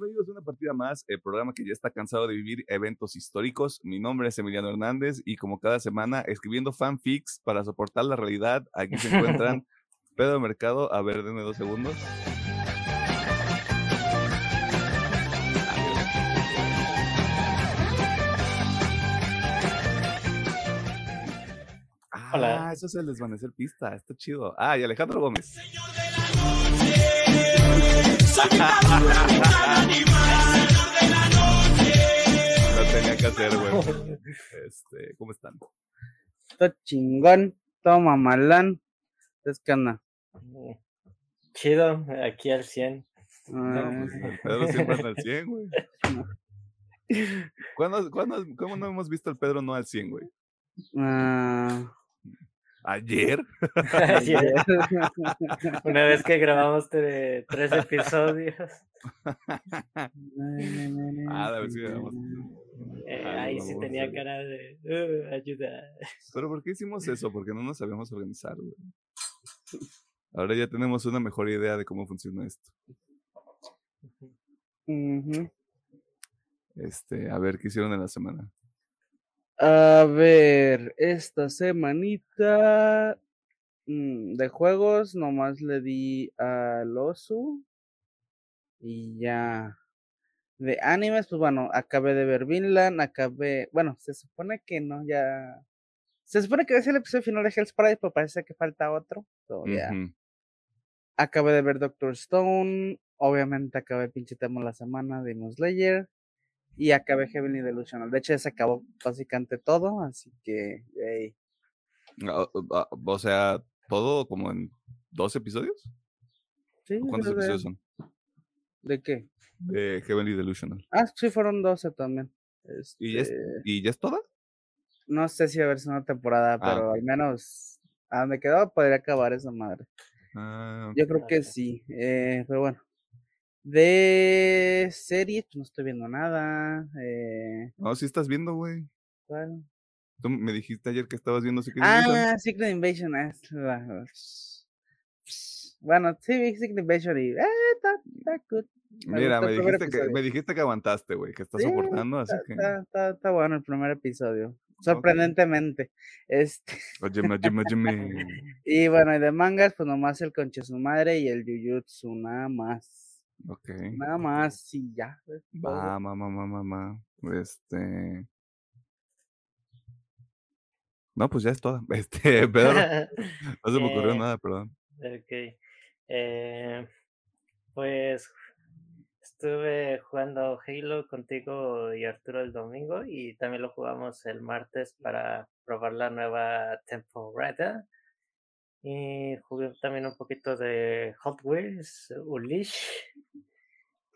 bienvenidos a una partida más, el programa que ya está cansado de vivir eventos históricos. Mi nombre es Emiliano Hernández y como cada semana escribiendo fanfics para soportar la realidad, aquí se encuentran Pedro Mercado, a ver, denme dos segundos. Hola. Ah, eso es el desvanecer pista, está chido. Ah, y Alejandro Gómez. Lo tenía que hacer, güey. Este, ¿cómo están? Todo chingón, todo mamalán. Es que anda. Chido, aquí al 100. No, Ah, pues, el Pedro siempre anda al 100, güey. ¿Cuándo, cuándo, ¿Cómo no hemos visto al Pedro no al 100, güey? ah, ¿Ayer? Ayer, Una vez que grabamos tres episodios, Ah, la vez que grabamos. eh, Ay, ahí sí tenía a cara de "Uh, ayuda. ¿Pero por qué hicimos eso? Porque no nos sabíamos organizar, güey. Ahora ya tenemos una mejor idea de cómo funciona esto. Este, a ver qué hicieron en la semana. A ver, esta semanita mm, de juegos nomás le di al Osu y ya. De animes, pues bueno, acabé de ver Vinland, acabé, bueno, se supone que no, ya. Se supone que es el episodio final de Hell's Paradise, pero parece que falta otro. ya. Ujú. Acabé de ver Doctor Stone. Obviamente acabé pinche tema la semana de Demon Slayer. Y acabé Heavenly Delusional. De hecho, ya se acabó básicamente todo. Así que. Ah, ah, O sea, todo como en dos episodios. Sí, ¿O ¿Cuántos de- episodios son? ¿De qué? De Heavenly Delusional. Ah, sí, fueron 12 también. ¿Y ya, es, Este, ¿Y ya es toda? No sé si va a haber una temporada, Ah, pero al menos a donde quedaba podría acabar esa madre. Ah, Yo creo que sí. eh, pero bueno. De series, pues no estoy viendo nada. Eh, no, sí estás viendo, güey. ¿cuál? Tú me dijiste ayer que estabas viendo Secret Invasion. Ah, Secret Invasion. ah, Bueno, sí, vi Secret Invasion y. Eh, está, está good. me Mira, me dijiste, que, me dijiste que aguantaste, güey, que estás Sí, soportando, así Está, que. está, está- está bueno el primer episodio. Sorprendentemente. Este, Óyeme, óyeme, óyeme. y bueno, y de mangas, pues nomás el Conche su madre y el Jujutsu, nada más. Ok. Nada más, y ya. Va, mamá, mamá, mamá. Este. No, pues ya es toda. Este, Pedro, no se me ocurrió Eh, nada, perdón. Ok. Eh, pues estuve jugando Halo contigo y Arturo el domingo y también lo jugamos el martes para probar la nueva temporada. Y jugué también un poquito de Hot Wheels Unleash.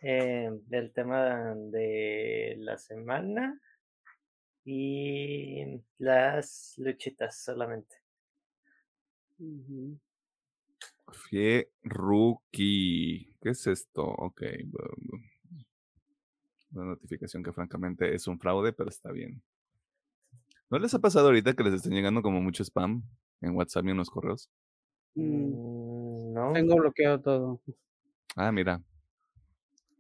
eh, del tema de la semana y las luchitas solamente. Ujú. Fie Rookie. ¿Qué es esto? Ok. Una notificación que francamente es un fraude, pero está bien. ¿No les ha pasado ahorita que les estén llegando como mucho spam en WhatsApp y en los correos? Mm, Mm, No. Tengo bloqueado todo. Ah, mira.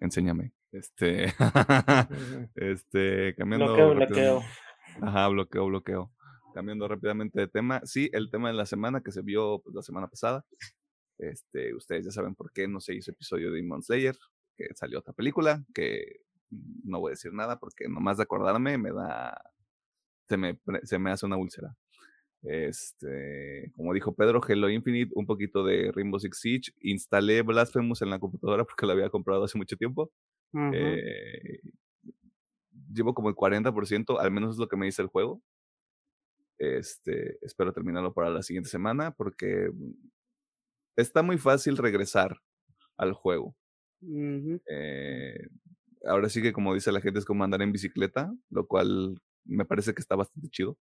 Enséñame. Este. Este. Cambiando. Bloqueo, rápidamente- bloqueo. Ajá, bloqueo, bloqueo. Cambiando rápidamente de tema. Sí, el tema de la semana que se vio pues, la semana pasada. Este, ustedes ya saben por qué no se hizo episodio de Demon Slayer, que salió otra película, que no voy a decir nada porque nomás de acordarme me da. Se me, se me hace una úlcera. Este, como dijo Pedro, Halo Infinite, un poquito de Rainbow Six Siege. Instalé Blasphemous en la computadora porque la había comprado hace mucho tiempo. Eh, llevo como el 40%, al menos es lo que me dice el juego. Este, espero terminarlo para la siguiente semana porque está muy fácil regresar al juego. Eh, ahora sí que como dice la gente es como andar en bicicleta, lo cual me parece que está bastante chido.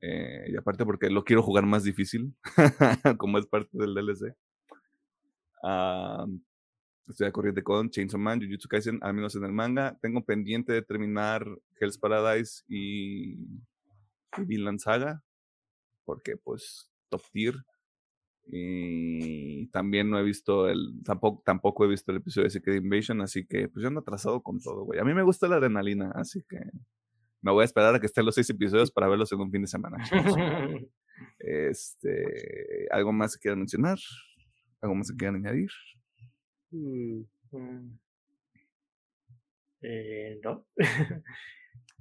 Eh, y aparte porque lo quiero jugar más difícil, como es parte del DLC. Ah, estoy a corriente con Chainsaw Man, Jujutsu Kaisen, al menos en el manga. Tengo pendiente de terminar Hell's Paradise y, y Vinland Saga, porque pues top tier. Y también no he visto el, tampoco, tampoco he visto el episodio de Secret Invasion, así que pues yo ando atrasado con todo, güey. A mí me gusta la adrenalina, así que me voy a esperar a que estén los seis episodios para verlos en un fin de semana. Este, ¿algo más que quieran mencionar? ¿Algo más que quieran añadir? Mm, mm. Eh, no.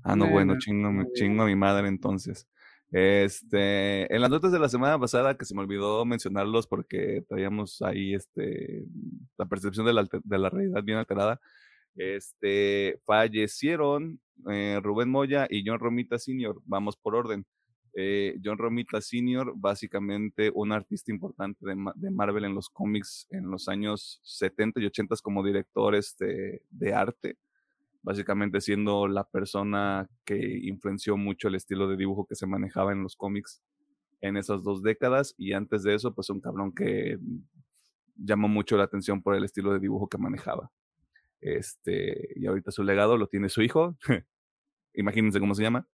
Ah, no, bueno, chingo, chingo a mi madre entonces. Este, en las notas de la semana pasada, que se me olvidó mencionarlos porque traíamos ahí este, la percepción de la, de la realidad bien alterada, este, fallecieron eh, Rubén Moya y John Romita Sr., vamos por orden. Eh, John Romita Sr., básicamente un artista importante de, Ma- de Marvel en los cómics en los años 70 y 80 como director este, de arte básicamente siendo la persona que influenció mucho el estilo de dibujo que se manejaba en los cómics en esas dos décadas y antes de eso pues un cabrón que llamó mucho la atención por el estilo de dibujo que manejaba. Este, y ahorita su legado lo tiene su hijo, imagínense cómo se llama.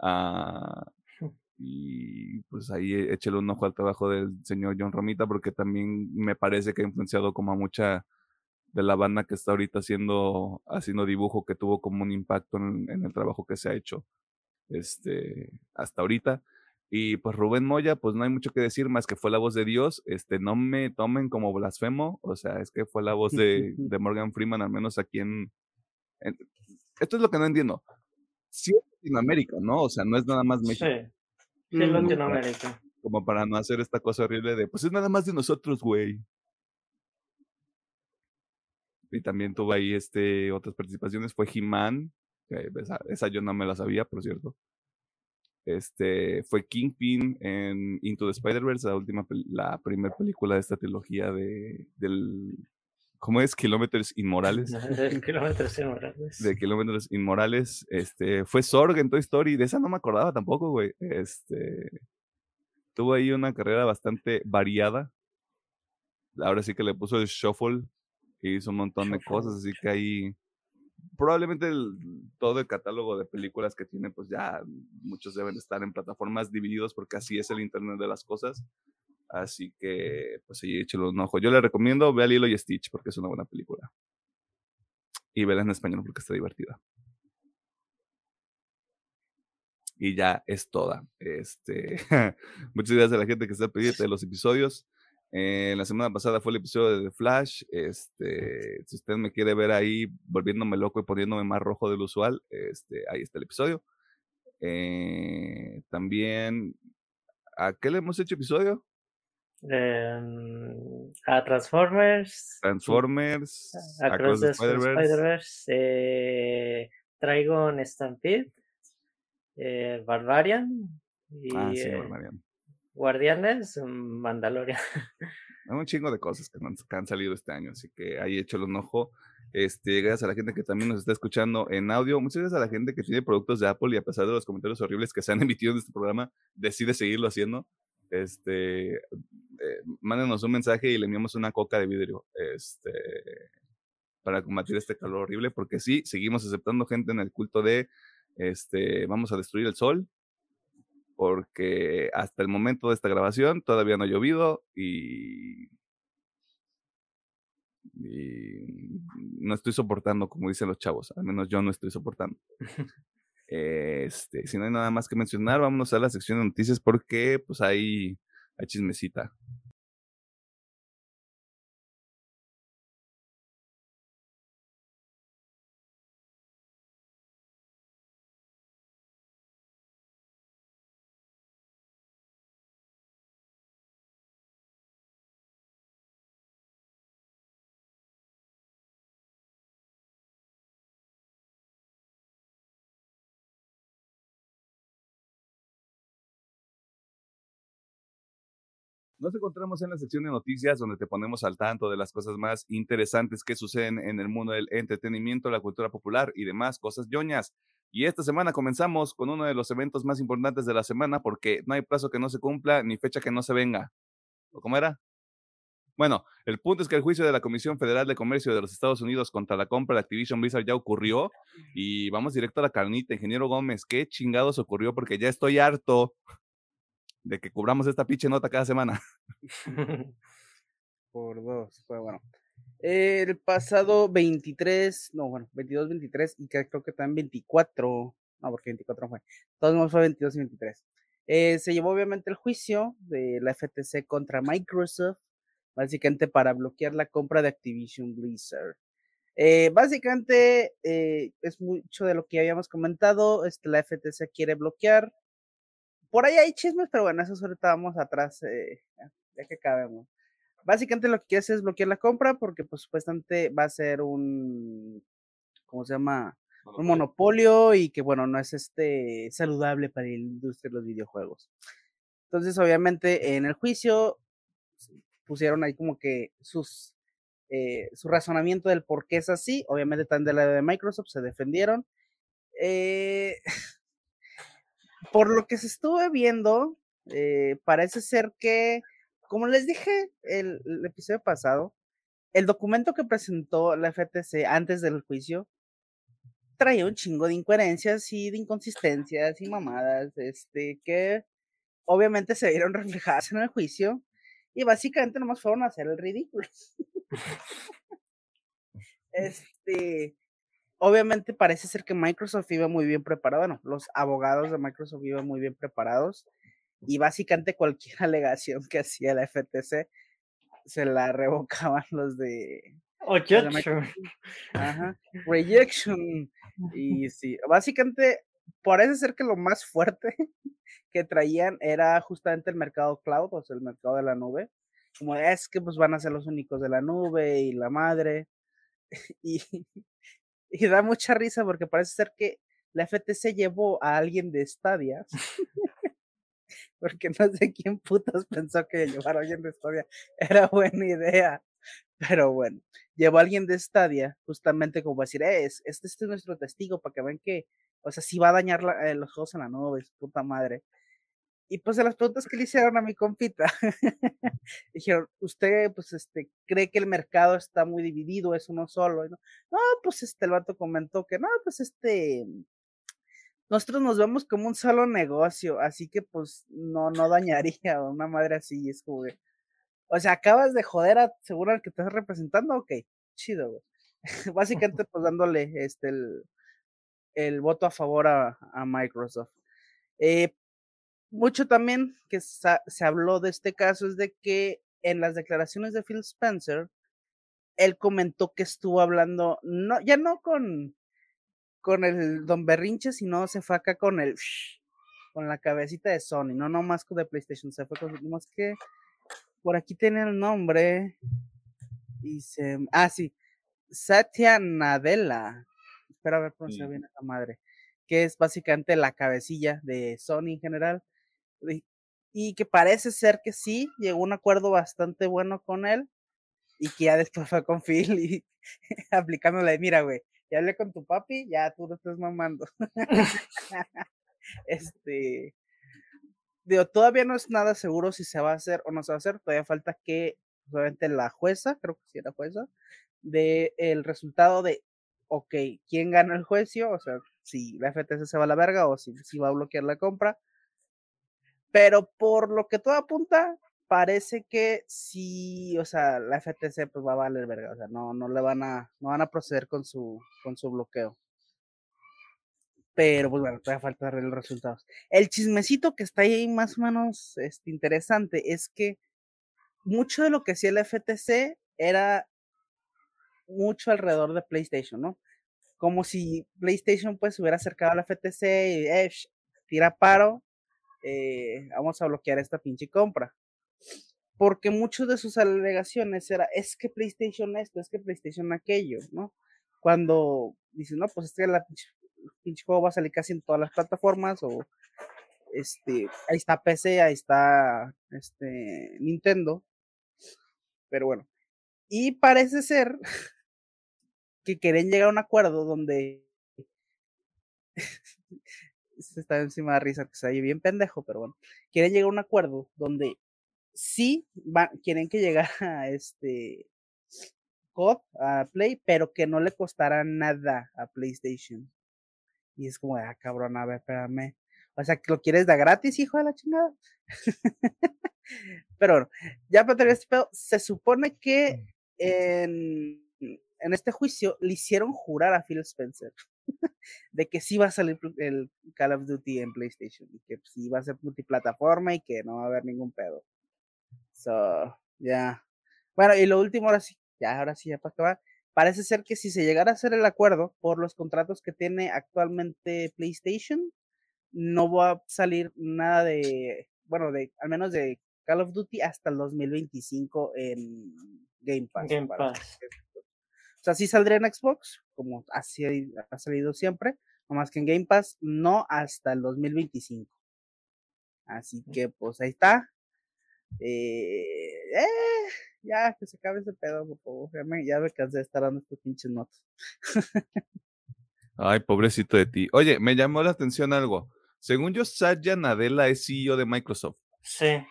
Ah, y pues ahí échale un ojo al trabajo del señor John Romita porque también me parece que ha influenciado como a mucha de la banda que está ahorita haciendo, haciendo dibujo que tuvo como un impacto en, en el trabajo que se ha hecho este, hasta ahorita. Y pues Rubén Moya, pues no hay mucho que decir más que fue la voz de Dios. Este, no me tomen como blasfemo, o sea, es que fue la voz de, de Morgan Freeman, al menos aquí en, en- Esto es lo que no entiendo. Sí es Latinoamérica, ¿no? O sea, no es nada más Sí, México, sí, Ujú. Latinoamérica. como para no hacer esta cosa horrible de, pues es nada más de nosotros, güey. Y también tuvo ahí este, otras participaciones, fue He-Man, esa, esa yo no me la sabía, por cierto. Este, fue Kingpin en Into the Spider-Verse, la última, la primera película de esta trilogía de, del, ¿cómo es? Kilómetros Inmorales. Del kilómetro cien morales. de Kilómetros Inmorales. Este, fue Sorg en Toy Story, de esa no me acordaba tampoco, güey. Este, tuvo ahí una carrera bastante variada. Ahora sí que le puso el shuffle y hizo un montón de cosas, así que ahí probablemente todo el catálogo de películas que tiene, pues ya muchos deben estar en plataformas divididos porque así es el internet de las cosas. Así que, pues sí, échelo un ojo. Yo le recomiendo, vea Lilo y Stitch porque es una buena película. Y vela en español porque está divertida. Y ya es toda. Este, muchas gracias a la gente que está pendiente de los episodios. Eh, la semana pasada fue el episodio de The Flash. Este, si usted me quiere ver ahí volviéndome loco y poniéndome más rojo del usual, este, ahí está el episodio. Eh, también, ¿a qué le hemos hecho episodio? Em, a Transformers. Transformers, Across the Spider-Verse. Spider-Verse. eh, Trigon Stampede. eh, Barbarian. Y Ah, sí, eh, Barbarian. Guardianes. Mandalorian. Hay un chingo de cosas que han, han salido este año, así que ahí échale un ojo. Este, gracias a la gente que también nos está escuchando en audio. Muchas gracias a la gente que tiene productos de Apple y a pesar de los comentarios horribles que se han emitido en este programa, decide seguirlo haciendo. Este, eh, mándenos un mensaje y le enviamos una coca de vidrio. Este, para combatir este calor horrible, porque sí, seguimos aceptando gente en el culto de este, vamos a destruir el sol, porque hasta el momento de esta grabación todavía no ha llovido y, no estoy soportando, como dicen los chavos, al menos yo no estoy soportando. Este, si no hay nada más que mencionar, vámonos a la sección de noticias porque pues hay, hay chismecita. Nos encontramos en la sección de noticias donde te ponemos al tanto de las cosas más interesantes que suceden en el mundo del entretenimiento, la cultura popular y demás cosas ñoñas. Y esta semana comenzamos con uno de los eventos más importantes de la semana porque no hay plazo que no se cumpla ni fecha que no se venga. ¿O cómo era? Bueno, el punto es que el juicio de la Comisión Federal de Comercio de los Estados Unidos contra la compra de Activision Blizzard ya ocurrió y vamos directo a la carnita, ingeniero Gómez, ¿qué chingados ocurrió? Porque ya estoy harto de que cubramos esta pinche nota cada semana. Por dos, pues bueno. El pasado 23, no, bueno, 22, 23 y creo que también 24, no, porque 24 fue, todos fue 22 y 23. Eh, se llevó obviamente el juicio de la FTC contra Microsoft, básicamente para bloquear la compra de Activision Blizzard. Eh, básicamente eh, es mucho de lo que habíamos comentado, este, la FTC quiere bloquear. Por ahí hay chismes, pero bueno, eso ahorita vamos atrás, ya que cabemos. Básicamente lo que quiere hacer es bloquear la compra porque pues supuestamente va a ser un, ¿cómo se llama? Un monopolio y que bueno, no es este saludable para la industria de los videojuegos. Entonces, obviamente, en el juicio pusieron ahí como que sus eh, su razonamiento del por qué es así. Obviamente, están del lado de Microsoft, se defendieron. Eh, por lo que se estuvo viendo, eh, parece ser que como les dije el, el, episodio pasado, el documento que presentó la FTC antes del juicio traía un chingo de incoherencias y de inconsistencias y mamadas, este, que obviamente se vieron reflejadas en el juicio y básicamente nomás fueron a hacer el ridículo. este, obviamente parece ser que Microsoft iba muy bien preparado, bueno, los abogados de Microsoft iban muy bien preparados y básicamente cualquier alegación que hacía la FTC se la revocaban los de Objection. Ajá, rejection. Y sí, básicamente parece ser que lo más fuerte que traían era justamente el mercado cloud, o sea, el mercado de la nube. Como es que pues van a ser los únicos de la nube y la madre. Y, y da mucha risa porque parece ser que la FTC llevó a alguien de Stadia porque no sé quién putas pensó que llevar a alguien de Stadia era buena idea. Pero bueno, llevó a alguien de Stadia justamente como decir, eh, este, este es nuestro testigo para que vean que, o sea, si va a dañar eh, los juegos en la nube, puta madre. Y pues de las preguntas que le hicieron a mi compita, dijeron, ¿usted pues este cree que el mercado está muy dividido, es uno solo? no, no, pues este el vato comentó que no, pues este nosotros nos vemos como un solo negocio, así que pues no, no dañaría a una madre así, es como o sea, acabas de joder a seguro al que estás representando, ok, chido, güey. Básicamente pues dándole este el, el voto a favor a, a Microsoft. Eh, mucho también que se habló de este caso es de que en las declaraciones de Phil Spencer, él comentó que estuvo hablando, no, ya no con con el Don Berrinche, sino se fue acá con el con la cabecita de Sony, no nomás con de PlayStation, se fue con más que por aquí tiene el nombre y se ah sí, Satya Nadella. Espera a ver cómo se viene esa madre, que es básicamente la cabecilla de Sony en general y que parece ser que sí llegó un acuerdo bastante bueno con él y que ya después fue con Phil y aplicándole, mira, güey, ya hablé con tu papi, ya tú lo estás mamando. este, digo, todavía no es nada seguro si se va a hacer o no se va a hacer, todavía falta que, obviamente, la jueza, creo que sí era jueza, de el resultado de, ok, ¿quién gana el juicio? O sea, si la FTC se va a la verga o si, si va a bloquear la compra. Pero por lo que todo apunta, parece que sí, o sea, la FTC pues va a valer verga, o sea, no, no le van a, no van a proceder con su, con su bloqueo. Pero pues bueno, todavía falta ver los resultados. El chismecito que está ahí más o menos este, interesante es que mucho de lo que hacía la FTC era mucho alrededor de PlayStation, ¿no? Como si PlayStation pues hubiera acercado a la FTC y eh, tira paro, eh, vamos a bloquear esta pinche compra porque muchas de sus alegaciones era, es que PlayStation esto, es que PlayStation aquello, ¿no? Cuando dicen, no, pues es que el pinche juego va a salir casi en todas las plataformas, o este, ahí está PC, ahí está este, Nintendo, pero bueno, y parece ser que quieren llegar a un acuerdo donde se está encima de risa, que se oye bien pendejo, pero bueno, quieren llegar a un acuerdo donde sí quieren que llegara a este COD a Play, pero que no le costara nada a PlayStation. Y es como, ah, cabrón, a ver, espérame. O sea, que lo quieres dar gratis, hijo de la chingada. Pero bueno, ya para terminar este pedo, se supone que Mm. en, en este juicio le hicieron jurar a Phil Spencer de que sí va a salir el Call of Duty en PlayStation y que sí va a ser multiplataforma y que no va a haber ningún pedo. So, ya. Bueno, y lo último, ahora sí, ya, ahora sí, ya para acabar. Parece ser que si se llegara a hacer el acuerdo por los contratos que tiene actualmente PlayStation, no va a salir nada de, bueno, de al menos de Call of Duty hasta el 2025 en Game Pass. Game Pass. Sea, sí saldría en Xbox, como así ha salido siempre, nomás que en Game Pass no hasta el 2025. Así que pues ahí está. Eh, eh, ya, que se acabe ese pedo, por favor. Ya me, ya me cansé de estar dando estos pinches notas. Ay, pobrecito de ti. Oye, me llamó la atención algo. Según yo, Satya Nadella es CEO de Microsoft. Sí.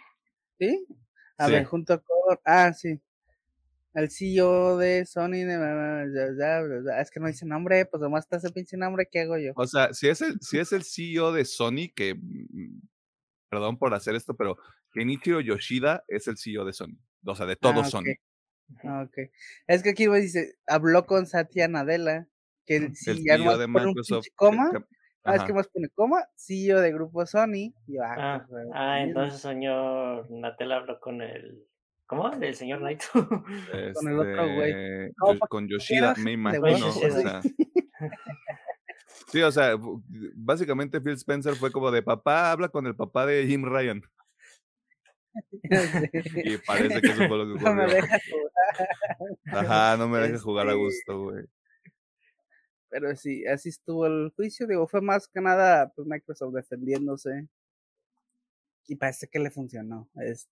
¿Sí? A Sí. ver, junto con. Ah, sí. El CEO de Sony. de- Es que no dice nombre, pues nomás está ese pinche nombre, ¿qué hago yo? O sea, si es el, si es el CEO de Sony, que mm, perdón por hacer esto, pero Kenichiro Yoshida es el CEO de Sony. O sea, de todo Ah. Sony. Ah, ok. Es que aquí me dice, habló con Satya Nadella, que El si ya CEO nomás de Microsoft. coma, que- ah, es que más pone coma, CEO de grupo Sony. Y yo, ah, Ah, pues, ah, mismo. entonces señor Natel habló con el. ¿Cómo? El señor Knight. con el otro güey. Este, No, con Yoshida, me imagino. o sí. sea. Sí, o sea, básicamente Phil Spencer fue como de papá, habla con el papá de Jim Ryan. Y parece que eso fue lo que No me ocurrió. dejas jugar. Ajá, no me dejes jugar a Este, gusto, güey. Pero sí, así estuvo el juicio. Digo, fue más que nada pues, Microsoft defendiéndose. Y parece que le funcionó. Es,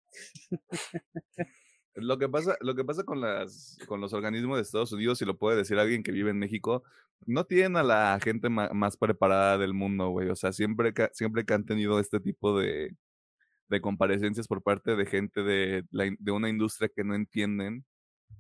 Lo que pasa, lo que pasa con las, con los organismos de Estados Unidos, y lo puede decir alguien que vive en México, no tienen a la gente más preparada del mundo, güey. O sea, siempre que, siempre que han tenido este tipo de, de comparecencias por parte de gente de, la de una industria que no entienden.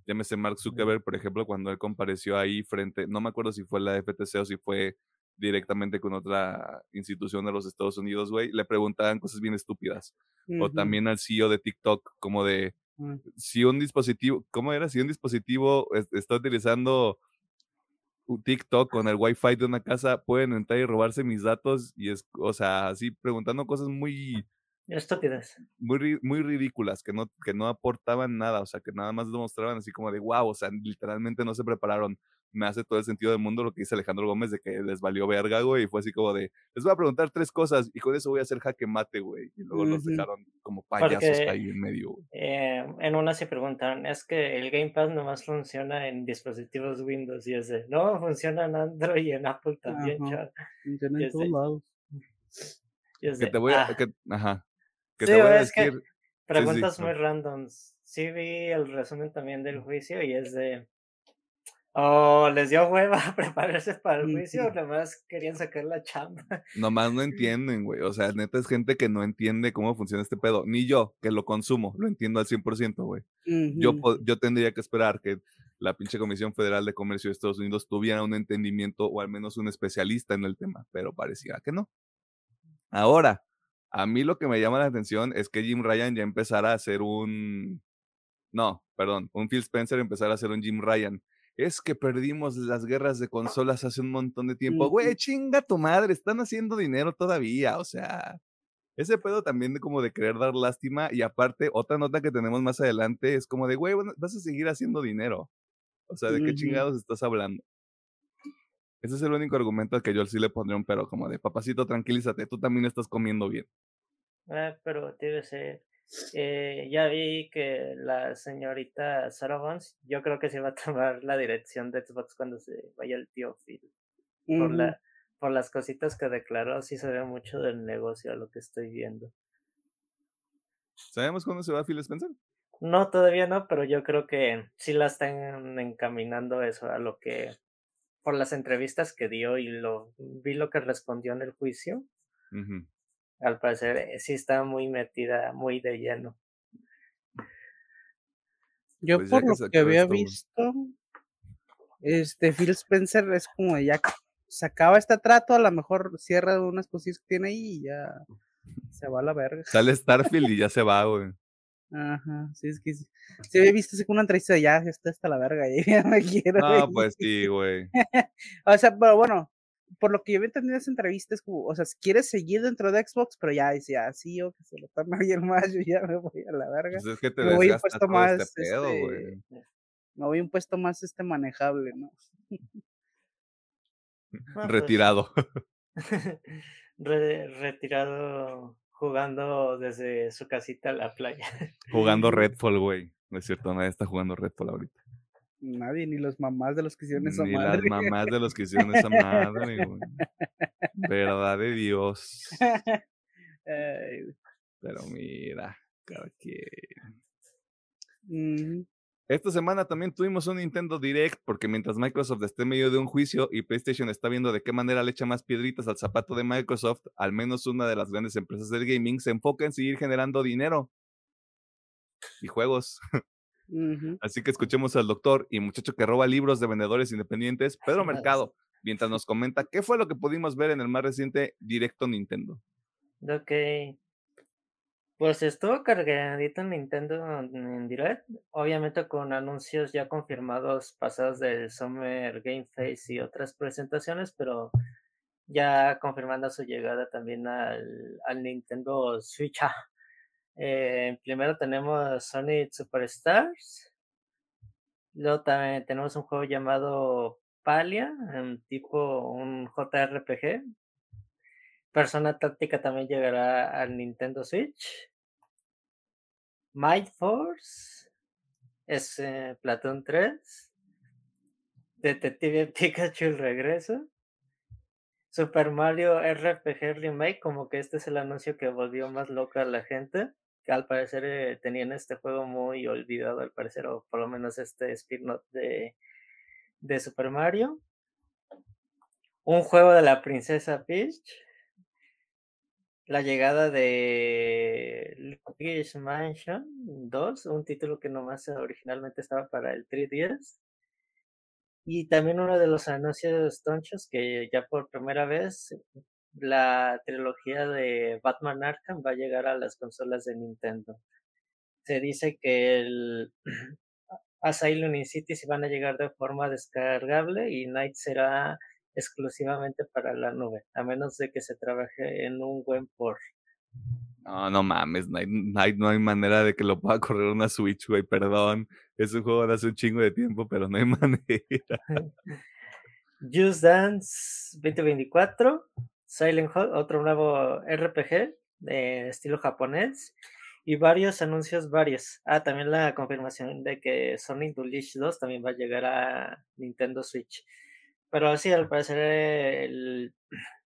Llámese Mark Zuckerberg, por ejemplo, cuando él compareció ahí frente, no me acuerdo si fue la FTC o si fue directamente con otra institución de los Estados Unidos, güey, le preguntaban cosas bien estúpidas. O también al CEO de TikTok, como de, ujú. si un dispositivo, ¿cómo era? Si un dispositivo es- está utilizando TikTok con el Wi-Fi de una casa, pueden entrar y robarse mis datos y es, o sea, así preguntando cosas muy, Estúpidas. muy ridículas que no, que no aportaban nada, o sea, que nada más demostraban así como de wow, o sea, literalmente no se prepararon. Me hace todo el sentido del mundo lo que dice Alejandro Gómez de que les valió verga, güey, y fue así como de, les voy a preguntar tres cosas y con eso voy a hacer jaque mate, güey. Y luego los Ujú. dejaron como payasos Porque- ahí en medio, güey. Eh, en una se preguntaron, es que el Game Pass nomás funciona en dispositivos Windows y es de, no, funciona en Android y en Apple también, chaval". Funciona en todos lados. Que te voy a, "Ah". que, ajá, que Sí, te voy a es que- decir, Preguntas sí, muy claro. randoms. Sí vi el resumen también del juicio y es de... Oh, les dio hueva prepararse para el juicio, Ujú. nomás querían sacar la chamba. Nomás no entienden, güey. O sea, neta es gente que no entiende cómo funciona este pedo. Ni yo, que lo consumo, lo entiendo al 100%, güey. Yo, Ujú. po- yo tendría que esperar que la pinche Comisión Federal de Comercio de Estados Unidos tuviera un entendimiento o al menos un especialista en el tema, pero parecía que no. Ahora, a mí lo que me llama la atención es que Jim Ryan ya empezara a hacer un... No, perdón, un Phil Spencer empezara a hacer un Jim Ryan. Es que perdimos las guerras de consolas hace un montón de tiempo. Güey, chinga tu madre, están haciendo dinero todavía, o sea... Ese pedo también de como de querer dar lástima y aparte otra nota que tenemos más adelante es como de, güey, vas a seguir haciendo dinero. O sea, ¿de qué chingados estás hablando? Ese es el único argumento al que yo sí le pondría un pero, como de, papacito, tranquilízate, tú también estás comiendo bien. Ah, pero debe ser. Eh, ya vi que la señorita Sarah Bones, yo creo que se va a tomar la dirección de Xbox cuando se vaya el tío Phil. Por, la, por las cositas que declaró, sí se ve mucho del negocio a lo que estoy viendo. ¿Sabemos cuándo se va Phil Spencer? No, todavía no, pero yo creo que sí la están encaminando eso a lo que, por las entrevistas que dio y lo vi lo que respondió en el juicio, Ujú. Al parecer eh, sí está muy metida, muy de lleno. Yo Pues ya por lo que había esto, visto, este Phil Spencer es como ya se acaba este trato, a lo mejor cierra unas cosillas que tiene ahí y ya se va a la verga. Sale Starfield y ya se va, güey. Ajá, sí, es que sí. Si había visto así con una entrevista, ya, ya está hasta la verga, ya me quiero. No, pues sí, güey. o sea, pero bueno, por lo que yo había entendido esa entrevista, es como, o sea, si quieres seguir dentro de Xbox, pero ya decía, sí, o que se lo tome bien más, yo ya me voy a la verga. Pues es que te me voy a un desgastas puesto todo más, este pedo, este, güey. me voy a un puesto más este manejable, ¿no? Pues, Retirado. re- retirado jugando desde su casita a la playa. Jugando Redfall, güey. No es cierto, nadie está jugando Redfall ahorita. Nadie, ni los mamás de los que hicieron esa Ni las madre. mamás de los que hicieron esa madre, güey. Verdad de Dios. Ay, Pero mira, cada quien. ujú. Esta semana también tuvimos un Nintendo Direct porque mientras Microsoft está en medio de un juicio y PlayStation está viendo de qué manera le echa más piedritas al zapato de Microsoft, al menos una de las grandes empresas del gaming se enfoca en seguir generando dinero y juegos. Así que escuchemos al doctor y muchacho que roba libros de vendedores independientes, Pedro Mercado, mientras nos comenta qué fue lo que pudimos ver en el más reciente Directo Nintendo. Ok. Pues estuvo cargadito en Nintendo en Direct, obviamente con anuncios ya confirmados pasados del Summer Game Face y otras presentaciones, pero ya confirmando su llegada también al, al Nintendo Switch. Ah, eh, primero tenemos Sonic Superstars, luego también tenemos un juego llamado Palia, en tipo un JRPG, Persona Táctica también llegará al Nintendo Switch. Might Force es eh, Platoon 3. Detective Pikachu el regreso. Super Mario RPG Remake, como que este es el anuncio que volvió más loca a la gente. Que al parecer eh, tenían este juego muy olvidado, al parecer, o por lo menos este spin-off de, de Super Mario. Un juego de la princesa Peach la llegada de Luigi's Mansion 2, un título que nomás originalmente estaba para el 3DS. Y también uno de los anuncios tonchos que ya por primera vez la trilogía de Batman Arkham va a llegar a las consolas de Nintendo. Se dice que el Asylum y Cities van a llegar de forma descargable y Night será exclusivamente para la nube, a menos de que se trabaje en un buen port. No, no mames, Night, Night no hay manera de que lo pueda correr una Switch, güey, perdón. Es un juego de hace un chingo de tiempo, pero no hay manera. Just Dance 2024, Silent Hill, otro nuevo RPG de estilo japonés y varios anuncios varios. Ah, también la confirmación de que Sonic Unleashed 2 también va a llegar a Nintendo Switch. Pero sí, al parecer el...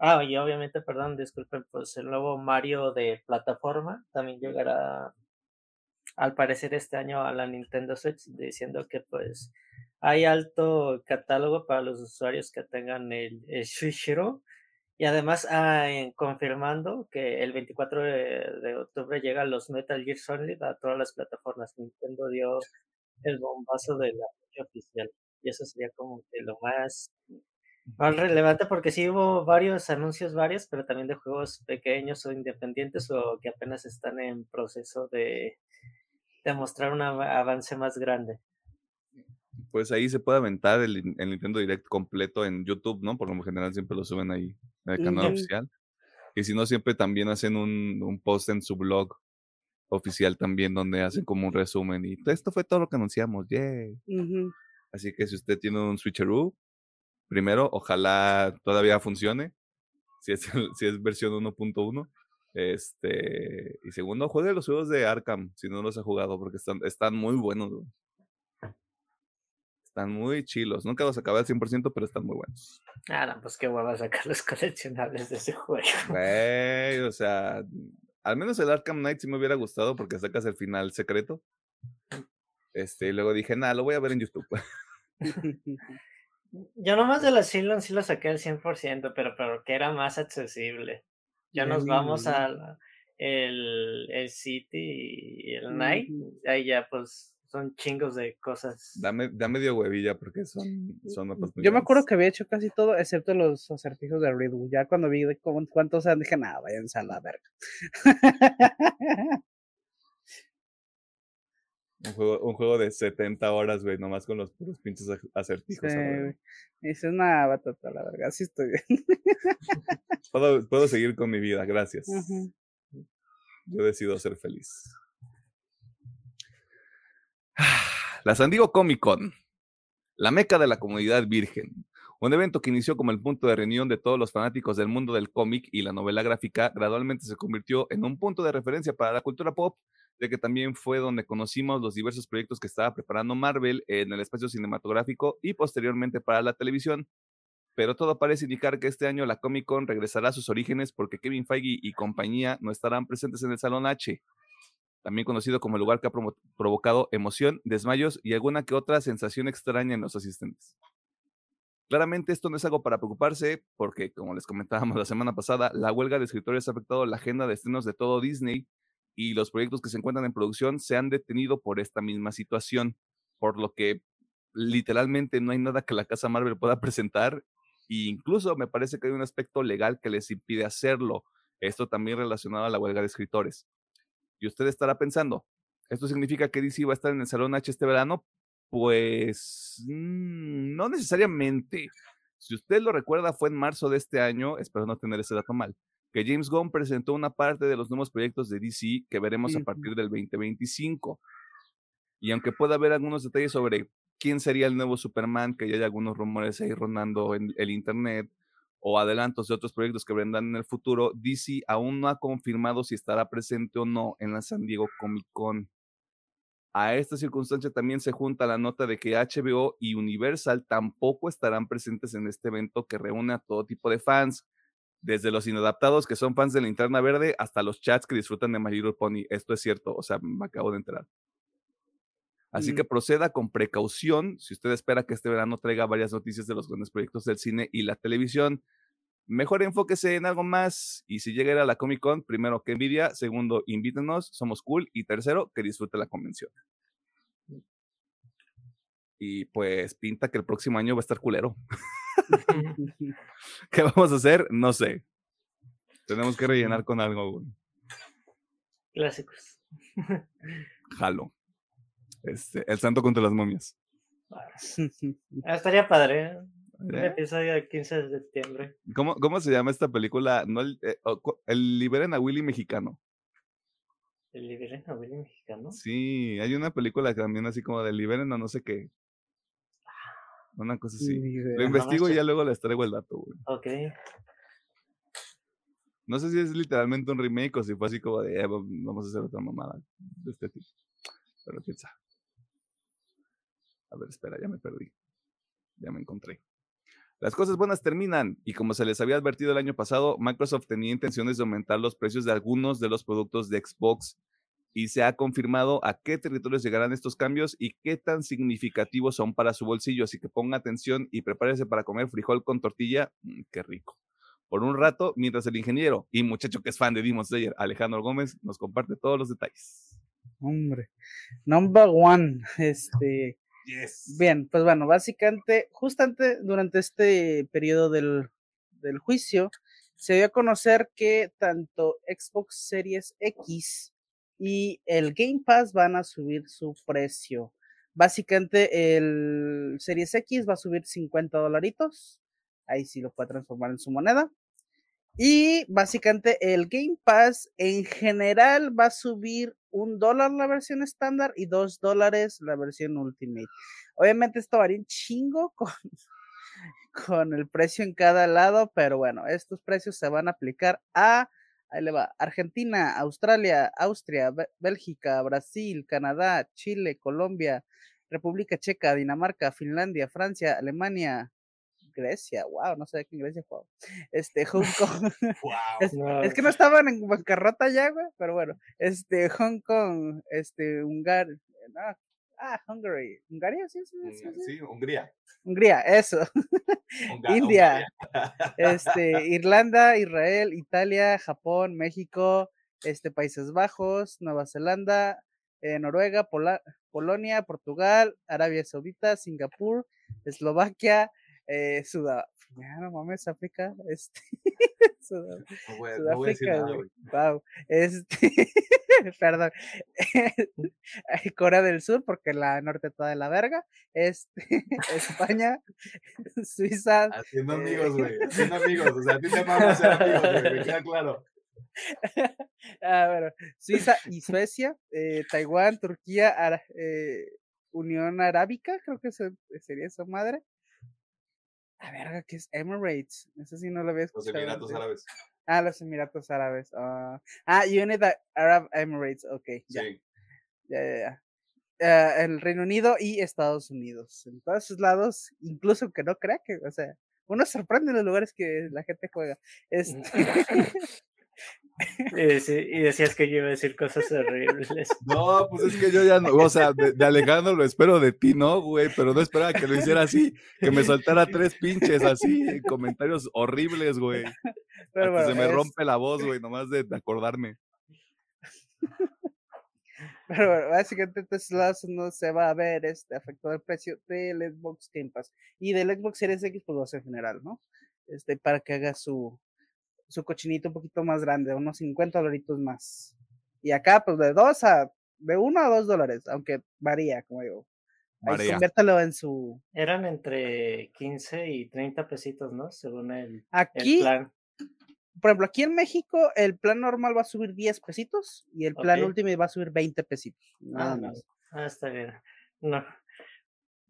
Ah, y obviamente, perdón, disculpen, pues el nuevo Mario de plataforma también llegará al parecer este año a la Nintendo Switch, diciendo que pues hay alto catálogo para los usuarios que tengan el, el y además ah, confirmando que el 24 de, de octubre llegan los Metal Gear Solid a todas las plataformas. Nintendo dio el bombazo de la fecha oficial y eso sería como que lo más más relevante porque sí hubo varios anuncios varios, pero también de juegos pequeños o independientes o que apenas están en proceso de, de mostrar un av- avance más grande. Pues ahí se puede aventar el, in- el Nintendo Direct completo en YouTube, ¿no? Por lo general siempre lo suben ahí en el canal oficial. Y si no, siempre también hacen un, un post en su blog oficial también, donde hacen como un resumen. Y esto fue todo lo que anunciamos, yay. Así que si usted tiene un Switcheroo, primero, ojalá todavía funcione. Si es, si es versión 1.1. Este, y segundo, juegue los juegos de Arkham si no los ha jugado, porque están, están muy buenos. Están muy chilos. Nunca los acabé al 100%, pero están muy buenos. Ah, no, pues qué hueva sacar los coleccionables de ese juego. Güey, o sea, al menos el Arkham Knight sí me hubiera gustado porque sacas el final secreto. Este, y luego dije, nada, lo voy a ver en YouTube. Yo nomás de la Silon sí lo saqué al 100%, pero, pero que era más accesible. Ya nos vamos al el, el City y el Night. Ahí ya pues son chingos de cosas. Dame, da medio huevilla porque son, son muy Yo me acuerdo que había hecho casi todo, excepto los acertijos de Riddle. Ya cuando vi de cómo- cuántos eran, dije, nada, váyanse a la verga. Un juego, un juego de 70 horas, güey, nomás con los puros pinches ac- acertijos. Sí, güey. Dices, nada, batata, la verga, así estoy bien. Puedo, puedo seguir con mi vida, gracias. Ujú. Yo decido ser feliz. La San Diego Comic Con, la meca de la comunidad virgen. Un evento que inició como el punto de reunión de todos los fanáticos del mundo del cómic y la novela gráfica, gradualmente se convirtió en un punto de referencia para la cultura pop, ya que también fue donde conocimos los diversos proyectos que estaba preparando Marvel en el espacio cinematográfico y posteriormente para la televisión. Pero todo parece indicar que este año la Comic Con regresará a sus orígenes porque Kevin Feige y compañía no estarán presentes en el Salón H, también conocido como el lugar que ha provocado emoción, desmayos y alguna que otra sensación extraña en los asistentes. Claramente esto no es algo para preocuparse porque, como les comentábamos la semana pasada, la huelga de escritores ha afectado la agenda de estrenos de todo Disney y los proyectos que se encuentran en producción se han detenido por esta misma situación, por lo que literalmente no hay nada que la casa Marvel pueda presentar e incluso me parece que hay un aspecto legal que les impide hacerlo. Esto también relacionado a la huelga de escritores. Y usted estará pensando, ¿esto significa que DC va a estar en el Salón H este verano? Pues mm, no necesariamente. Si usted lo recuerda, fue en marzo de este año, espero no tener ese dato mal, que James Gunn presentó una parte de los nuevos proyectos de DC que veremos a partir del 2025. Y aunque pueda haber algunos detalles sobre quién sería el nuevo Superman, que ya hay algunos rumores ahí rondando en el internet, o adelantos de otros proyectos que vendrán en el futuro, DC aún no ha confirmado si estará presente o no en la San Diego Comic Con. A esta circunstancia también se junta la nota de que HBO y Universal tampoco estarán presentes en este evento que reúne a todo tipo de fans, desde los inadaptados que son fans de Linterna Verde hasta los chats que disfrutan de My Little Pony. Esto es cierto, o sea, me acabo de enterar. Así Mm. que proceda con precaución si usted espera que este verano traiga varias noticias de los grandes proyectos del cine y la televisión. Mejor enfóquese en algo más y si llega a ir a la Comic Con, primero que envidia, segundo invítenos, somos cool y tercero que disfrute la convención. Y pues pinta que el próximo año va a estar culero. ¿Qué vamos a hacer? No sé. Tenemos que rellenar con algo. güey. Clásicos. Jalo. Este, el santo contra las momias. Ah, estaría padre. ¿eh? Un ¿Eh? episodio del 15 de septiembre. ¿Cómo, ¿Cómo se llama esta película? No, el, eh, el Liberen a Willy mexicano. ¿El Liberen a Willy mexicano? Sí, hay una película también así como de Liberen a no sé qué. Una cosa así. Lo investigo y ya luego les traigo el dato, güey. Ok. No sé si es literalmente un remake o si fue así como de "Eh, va- vamos a hacer otra mamada de este tipo. Pero quién sabe. A ver, espera, ya me perdí. Ya me encontré. Las cosas buenas terminan y como se les había advertido el año pasado, Microsoft tenía intenciones de aumentar los precios de algunos de los productos de Xbox y se ha confirmado a qué territorios llegarán estos cambios y qué tan significativos son para su bolsillo. Así que ponga atención y prepárese para comer frijol con tortilla. Mm, qué rico. Por un rato, mientras el ingeniero y muchacho que es fan de Demon Slayer, Alejandro Gómez, nos comparte todos los detalles. Hombre. Number one. Este. Bien, pues bueno, básicamente, justamente durante este periodo del, del juicio, se dio a conocer que tanto Xbox Series X y el Game Pass van a subir su precio. Básicamente, el Series X va a subir 50 dolaritos. Ahí sí lo puede transformar en su moneda. Y básicamente el Game Pass en general va a subir un dólar la versión estándar y dos dólares la versión Ultimate. Obviamente esto varía un chingo con, el precio en cada lado, pero bueno, estos precios se van a aplicar a, ahí le va, Argentina, Australia, Austria, Bé- Bélgica, Brasil, Canadá, Chile, Colombia, República Checa, Dinamarca, Finlandia, Francia, Alemania, Grecia, wow, no sé qué en Grecia jugaba. Este, Hong Kong. Es, No, es que no estaban en bancarrota ya, güey, pero bueno, este, Hong Kong, este, Hungar, ah, ah, Hungary, Hungaria, sí, sí, sí, sí. Sí, Hungría. Hungría, eso, India, este, Irlanda, Israel, Italia, Japón, México, este, Países Bajos, Nueva Zelanda, eh, Noruega, Pola- Polonia, Portugal, Arabia Saudita, Singapur, Eslovaquia, eh, Sudáfrica. No mames, África. Este. Sudá- No voy a- no voy a Sudáfrica, nada. Wow. Este. Perdón. Corea del Sur, porque la norte toda de la verga. Este. España, Suiza, Haciendo Eh. amigos, güey. Haciendo amigos. O sea, a ti te mama hacer amigos, güey. Me queda claro. Ah, bueno, Suiza y Suecia, eh, Taiwán, Turquía, Ara- eh, Unión Arábica, creo que se- sería esa madre. La verga, que es Emirates. Eso sí no lo había Los escuchado. Emiratos antes. Árabes. Ah, los Emiratos Árabes. Ah, ah, United Arab Emirates. Ok, ya, Sí. ya, ya, ya. Ah, el Reino Unido y Estados Unidos. En todos sus lados, incluso que no crea que, o sea, uno sorprende en los lugares que la gente juega. Este, Y, decías que yo iba a decir cosas horribles. No, pues es que yo ya no, o sea, de, de Alejandro lo espero de ti, ¿no, güey? Pero no esperaba que lo hiciera así, que me saltara tres pinches así, comentarios horribles, güey. pero Hasta se bueno, me es- rompe la voz, güey, nomás de, de acordarme. Pero bueno, básicamente lados no se va a ver este afectado el precio del Xbox Game Pass. Y del Xbox Series X, pues va a ser general, ¿no? Este, para que haga su, su cochinito un poquito más grande, unos 50 dolaritos más. Y acá, pues de 2 a, de 1 a 2 dólares, aunque varía, como digo. Ahí María. conviértalo en su. Eran entre 15 y 30 pesitos, ¿no? Según el, el Aquí, plan. por ejemplo, aquí en México, el plan normal va a subir 10 pesitos y el plan. Ultimate va a subir 20 pesitos. Nada Ah, no. más. Ah, está bien. No.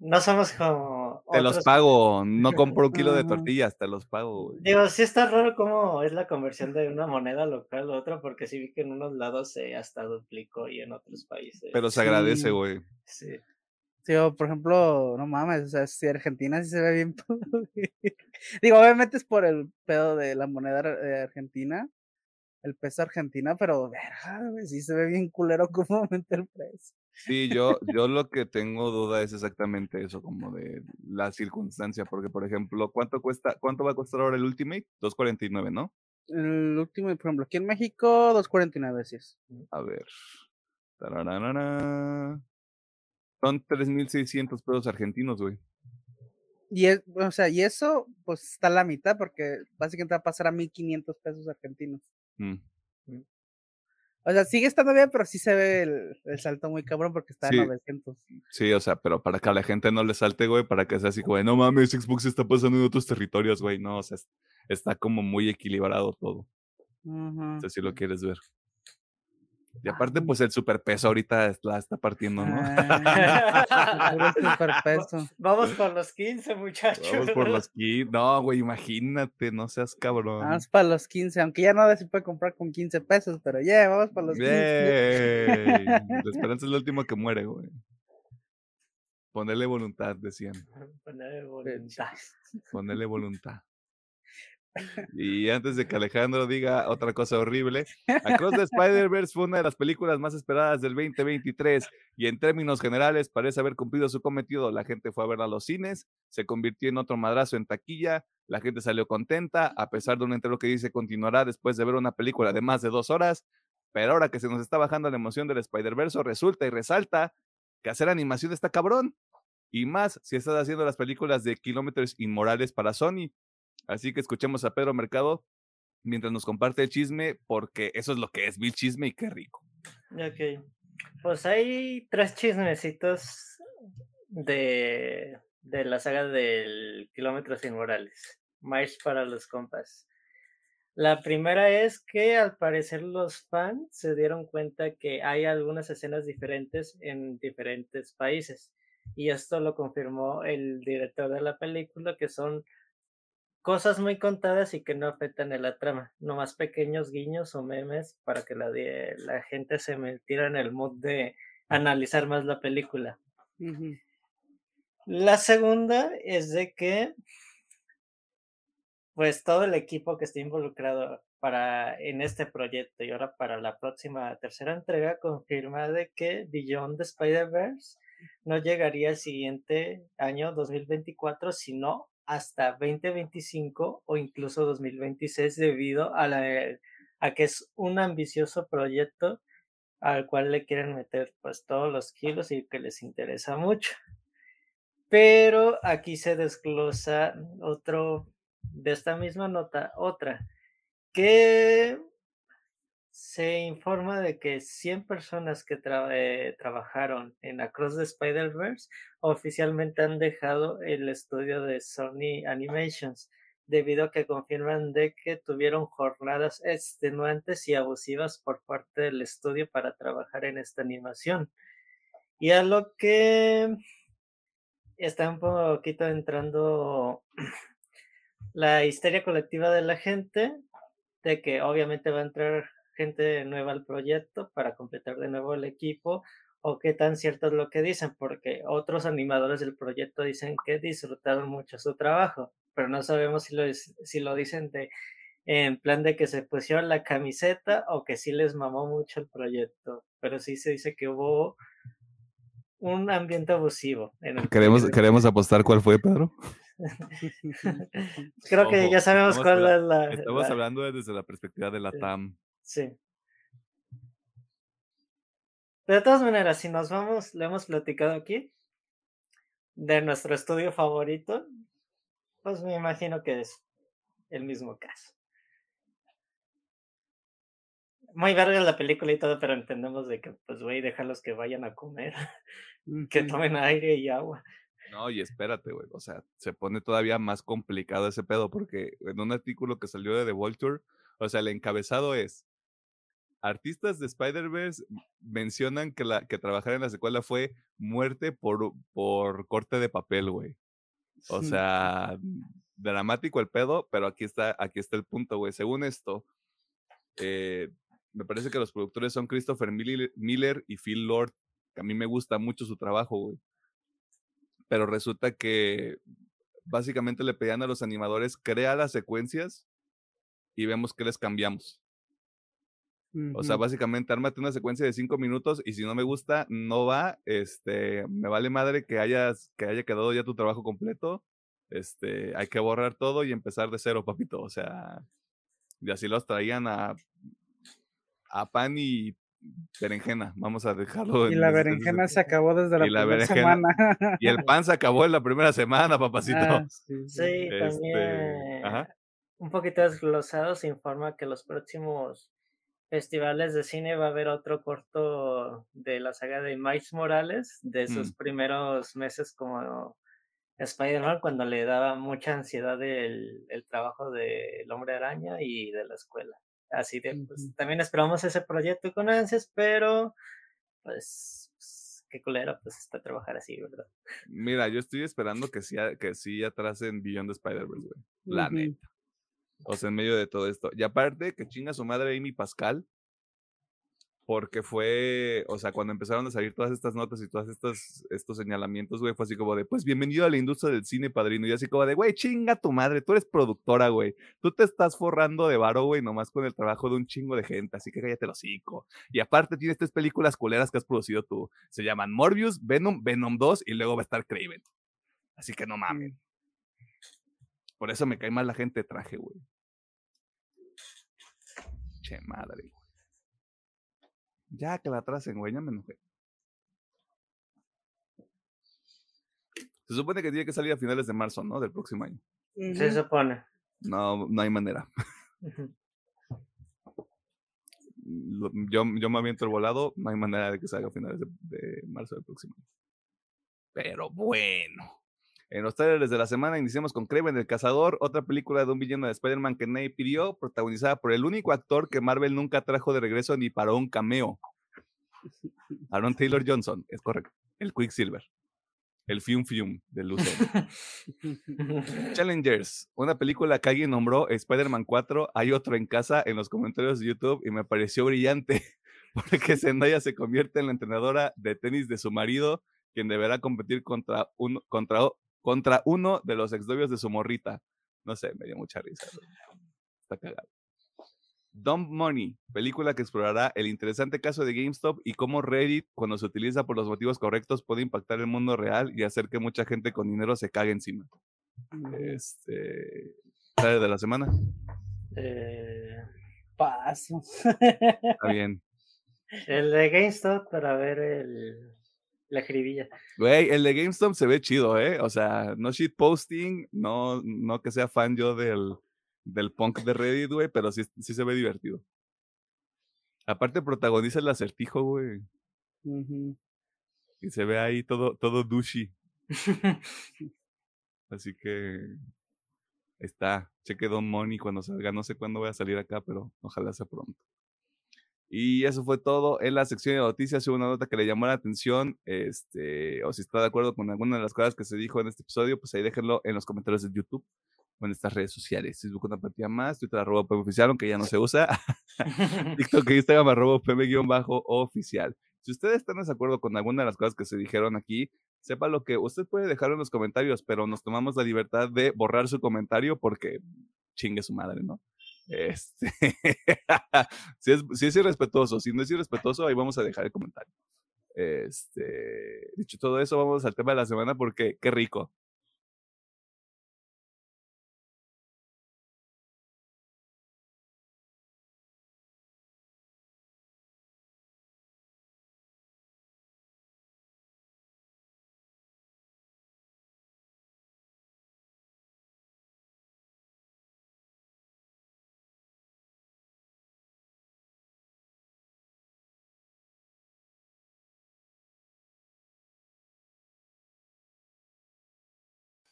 No somos como. Te los pago, no compro un kilo de tortillas, te los pago, güey. Digo, sí está raro cómo es la conversión de una moneda local a otra, porque sí vi que en unos lados se hasta duplicó y en otros países. Pero se agradece, Sí. güey. Sí. Sí, o, por ejemplo, no mames, o sea, si Argentina sí se ve bien. Digo, obviamente es por el pedo de la moneda ar- eh, argentina, el peso argentina, pero verga, güey, sí se ve bien culero cómo aumenta el precio. Sí, yo, yo lo que tengo duda es exactamente eso, como de la circunstancia, porque por ejemplo, ¿cuánto cuesta, cuánto va a costar ahora el Ultimate? 2.49, ¿no? El último, por ejemplo, aquí en México, 2.49 así es. A ver. Tarararara. Son 3.600 pesos argentinos, güey. Y es, o sea, y eso, pues está a la mitad, porque básicamente va a pasar a 1.500 pesos argentinos. Mm. O sea, sigue estando bien, pero sí se ve el, el salto muy cabrón porque está Sí. en 900. Sí, o sea, pero para que a la gente no le salte, güey, para que sea así, güey, no mames, Xbox está pasando en otros territorios, güey, no, o sea, es- está como muy equilibrado todo, Ujú. no sé si lo quieres ver. Y aparte, pues el superpeso ahorita la está partiendo, ¿no? Ah, superpeso. Vamos por los 15, muchachos. Vamos por los kits. No, güey, imagínate, no seas cabrón. Vamos para los 15, aunque ya no se puede comprar con 15 pesos, pero ya, vamos para los 15. Yay. La esperanza es lo último que muere, güey. Ponerle voluntad, decían. Poner voluntad. Ponerle voluntad. Y antes de que Alejandro diga otra cosa horrible, Across the Spider-Verse fue una de las películas más esperadas del 2023 y en términos generales parece haber cumplido su cometido. La gente fue a verla a los cines, se convirtió en otro madrazo en taquilla, la gente salió contenta, a pesar de un entero que dice continuará después de ver una película de más de dos horas, pero ahora que se nos está bajando la emoción del Spider-Verse, resulta y resalta que hacer animación está cabrón. Y más si estás haciendo las películas de kilómetros inmorales para Sony. Así que escuchemos a Pedro Mercado mientras nos comparte el chisme, porque eso es lo que es, vil chisme y qué rico. Ok. Pues hay tres chismecitos de, de la saga del Kilómetros Inmorales. Más para los compas. La primera es que al parecer los fans se dieron cuenta que hay algunas escenas diferentes en diferentes países. Y esto lo confirmó el director de la película, que son cosas muy contadas y que no afectan en la trama, nomás pequeños guiños o memes para que la, gente se metiera en el mood de analizar más la película. La segunda es de que pues todo el equipo que está involucrado para en este proyecto y ahora para la próxima tercera entrega confirma de que Beyond the Spider-Verse no llegaría el siguiente año 2024, sino hasta 2025 o incluso 2026 debido a, la, a que es un ambicioso proyecto al cual le quieren meter pues todos los kilos y que les interesa mucho. Pero aquí se desglosa otro, de esta misma nota, otra, que se informa de que 100 personas que eh, trabajaron en Across the Spider-Verse oficialmente han dejado el estudio de Sony Animations debido a que confirman de que tuvieron jornadas extenuantes y abusivas por parte del estudio para trabajar en esta animación. Y a lo que está un poquito entrando la histeria colectiva de la gente, de que obviamente va a entrar gente nueva al proyecto para completar de nuevo el equipo, o qué tan cierto es lo que dicen, porque otros animadores del proyecto dicen que disfrutaron mucho su trabajo, pero no sabemos si lo, si lo dicen de, en plan de que se pusieron la camiseta o que sí les mamó mucho el proyecto, pero sí se dice que hubo un ambiente abusivo. En ¿Queremos, ¿Queremos apostar cuál fue, Pedro? Creo que ya sabemos cuál es la... Estamos hablando desde la perspectiva de la TAM. Sí. De todas maneras, si nos vamos, lo hemos platicado aquí, de nuestro estudio favorito, pues me imagino que es el mismo caso. Muy verga la película y todo, pero entendemos de que, pues, güey, déjalos que vayan a comer, que tomen aire y agua. No, y espérate, güey, o sea, se pone todavía más complicado ese pedo, porque en un artículo que salió de The Vulture, o sea, el encabezado es, artistas de Spider-Verse mencionan que, la, que trabajar en la secuela fue muerte por, por corte de papel, güey. O sea, dramático el pedo, pero aquí está, aquí está el punto, güey. Según esto, eh, me parece que los productores son Christopher Miller y Phil Lord, que a mí me gusta mucho su trabajo, güey. Pero resulta que básicamente le pedían a los animadores, crea las secuencias y vemos que les cambiamos. O sea, básicamente, ármate una secuencia de cinco minutos y si no me gusta, no va. Este, me vale madre que hayas, que haya quedado ya tu trabajo completo. Este, hay que borrar todo y empezar de cero, papito. O sea, y así los traían a, a pan y berenjena. Vamos a dejarlo. Y la berenjena se acabó desde la, primera semana. Y el pan se acabó en la primera semana, papacito. Ah, sí, también. Este, un poquito desglosado se informa que los próximos festivales de cine va a haber otro corto de la saga de Miles Morales, de sus mm. primeros meses como Spider-Man, cuando le daba mucha ansiedad el, el trabajo del Hombre Araña y de la escuela. Así de, pues, también esperamos ese proyecto con ansias, pero pues, pues qué culero pues está trabajar así, ¿verdad? Mira, yo estoy esperando que sí, que sí atrasen Beyond Spider-Verse, güey. La neta. O sea, en medio de todo esto. Y aparte, que chinga su madre Amy Pascal, porque fue, o sea, cuando empezaron a salir todas estas notas y todos estos, estos señalamientos, güey, fue así como de, pues bienvenido a la industria del cine, padrino. Y así como de, güey, chinga tu madre, tú eres productora, güey. Tú te estás forrando de varo, güey, nomás con el trabajo de un chingo de gente, así que cállate los hocico. Y aparte tienes tres películas culeras que has producido tú. Se llaman Morbius, Venom, Venom 2 y luego va a estar Craven. Así que no mames. Por eso me cae mal la gente de traje, güey. Madre, güey. Ya que la tracen, güey, ya me enojé. Se supone que tiene que salir a finales de marzo, ¿no? Del próximo año. Se supone. No, no hay manera. yo, yo me aviento el volado, no hay manera de que salga a finales de marzo del próximo año. Pero bueno. En los trailers de la semana iniciamos con Kraven el Cazador, otra película de un villano de Spider-Man que nadie pidió, protagonizada por el único actor que Marvel nunca trajo de regreso ni para un cameo. Aaron Taylor Johnson, es correcto. El Quicksilver. El Fium Fium de Luce. Challengers, una película que alguien nombró Spider-Man 4. Hay otro en casa en los comentarios de YouTube y me pareció brillante porque Zendaya se convierte en la entrenadora de tenis de su marido, quien deberá competir contra, un, contra contra uno de los exnovios de su morrita. No sé, me dio mucha risa. Está cagado. Dumb Money, película que explorará el interesante caso de GameStop y cómo Reddit, cuando se utiliza por los motivos correctos, puede impactar el mundo real y hacer que mucha gente con dinero se cague encima. Este. ¿Sabes de la semana? Eh, paso. Está bien. El de GameStop para ver el, la jiribilla. Güey, el de GameStop se ve chido, ¿eh? O sea, no shitposting, no, no que sea fan yo del, del punk de Reddit, güey, pero sí, sí se ve divertido. Aparte protagoniza el acertijo, güey. Y se ve ahí todo, todo douchey. Así que está. Cheque Don Money cuando salga. No sé cuándo voy a salir acá, pero ojalá sea pronto. Y eso fue todo en la sección de noticias. Hubo una nota que le llamó la atención. Este, o si está de acuerdo con alguna de las cosas que se dijo en este episodio, pues ahí déjenlo en los comentarios de YouTube o en estas redes sociales. Facebook una partida más, Twitter arroba PM oficial, aunque ya no se usa. TikTok e Instagram arroba PM-oficial. Si ustedes están de acuerdo con alguna de las cosas que se dijeron aquí, sepa lo que usted puede dejarlo en los comentarios, pero nos tomamos la libertad de borrar su comentario porque chingue su madre, ¿no? Este, si, es, si es irrespetuoso, si no es irrespetuoso, ahí vamos a dejar el comentario. Este, dicho todo eso, vamos al tema de la semana porque qué rico.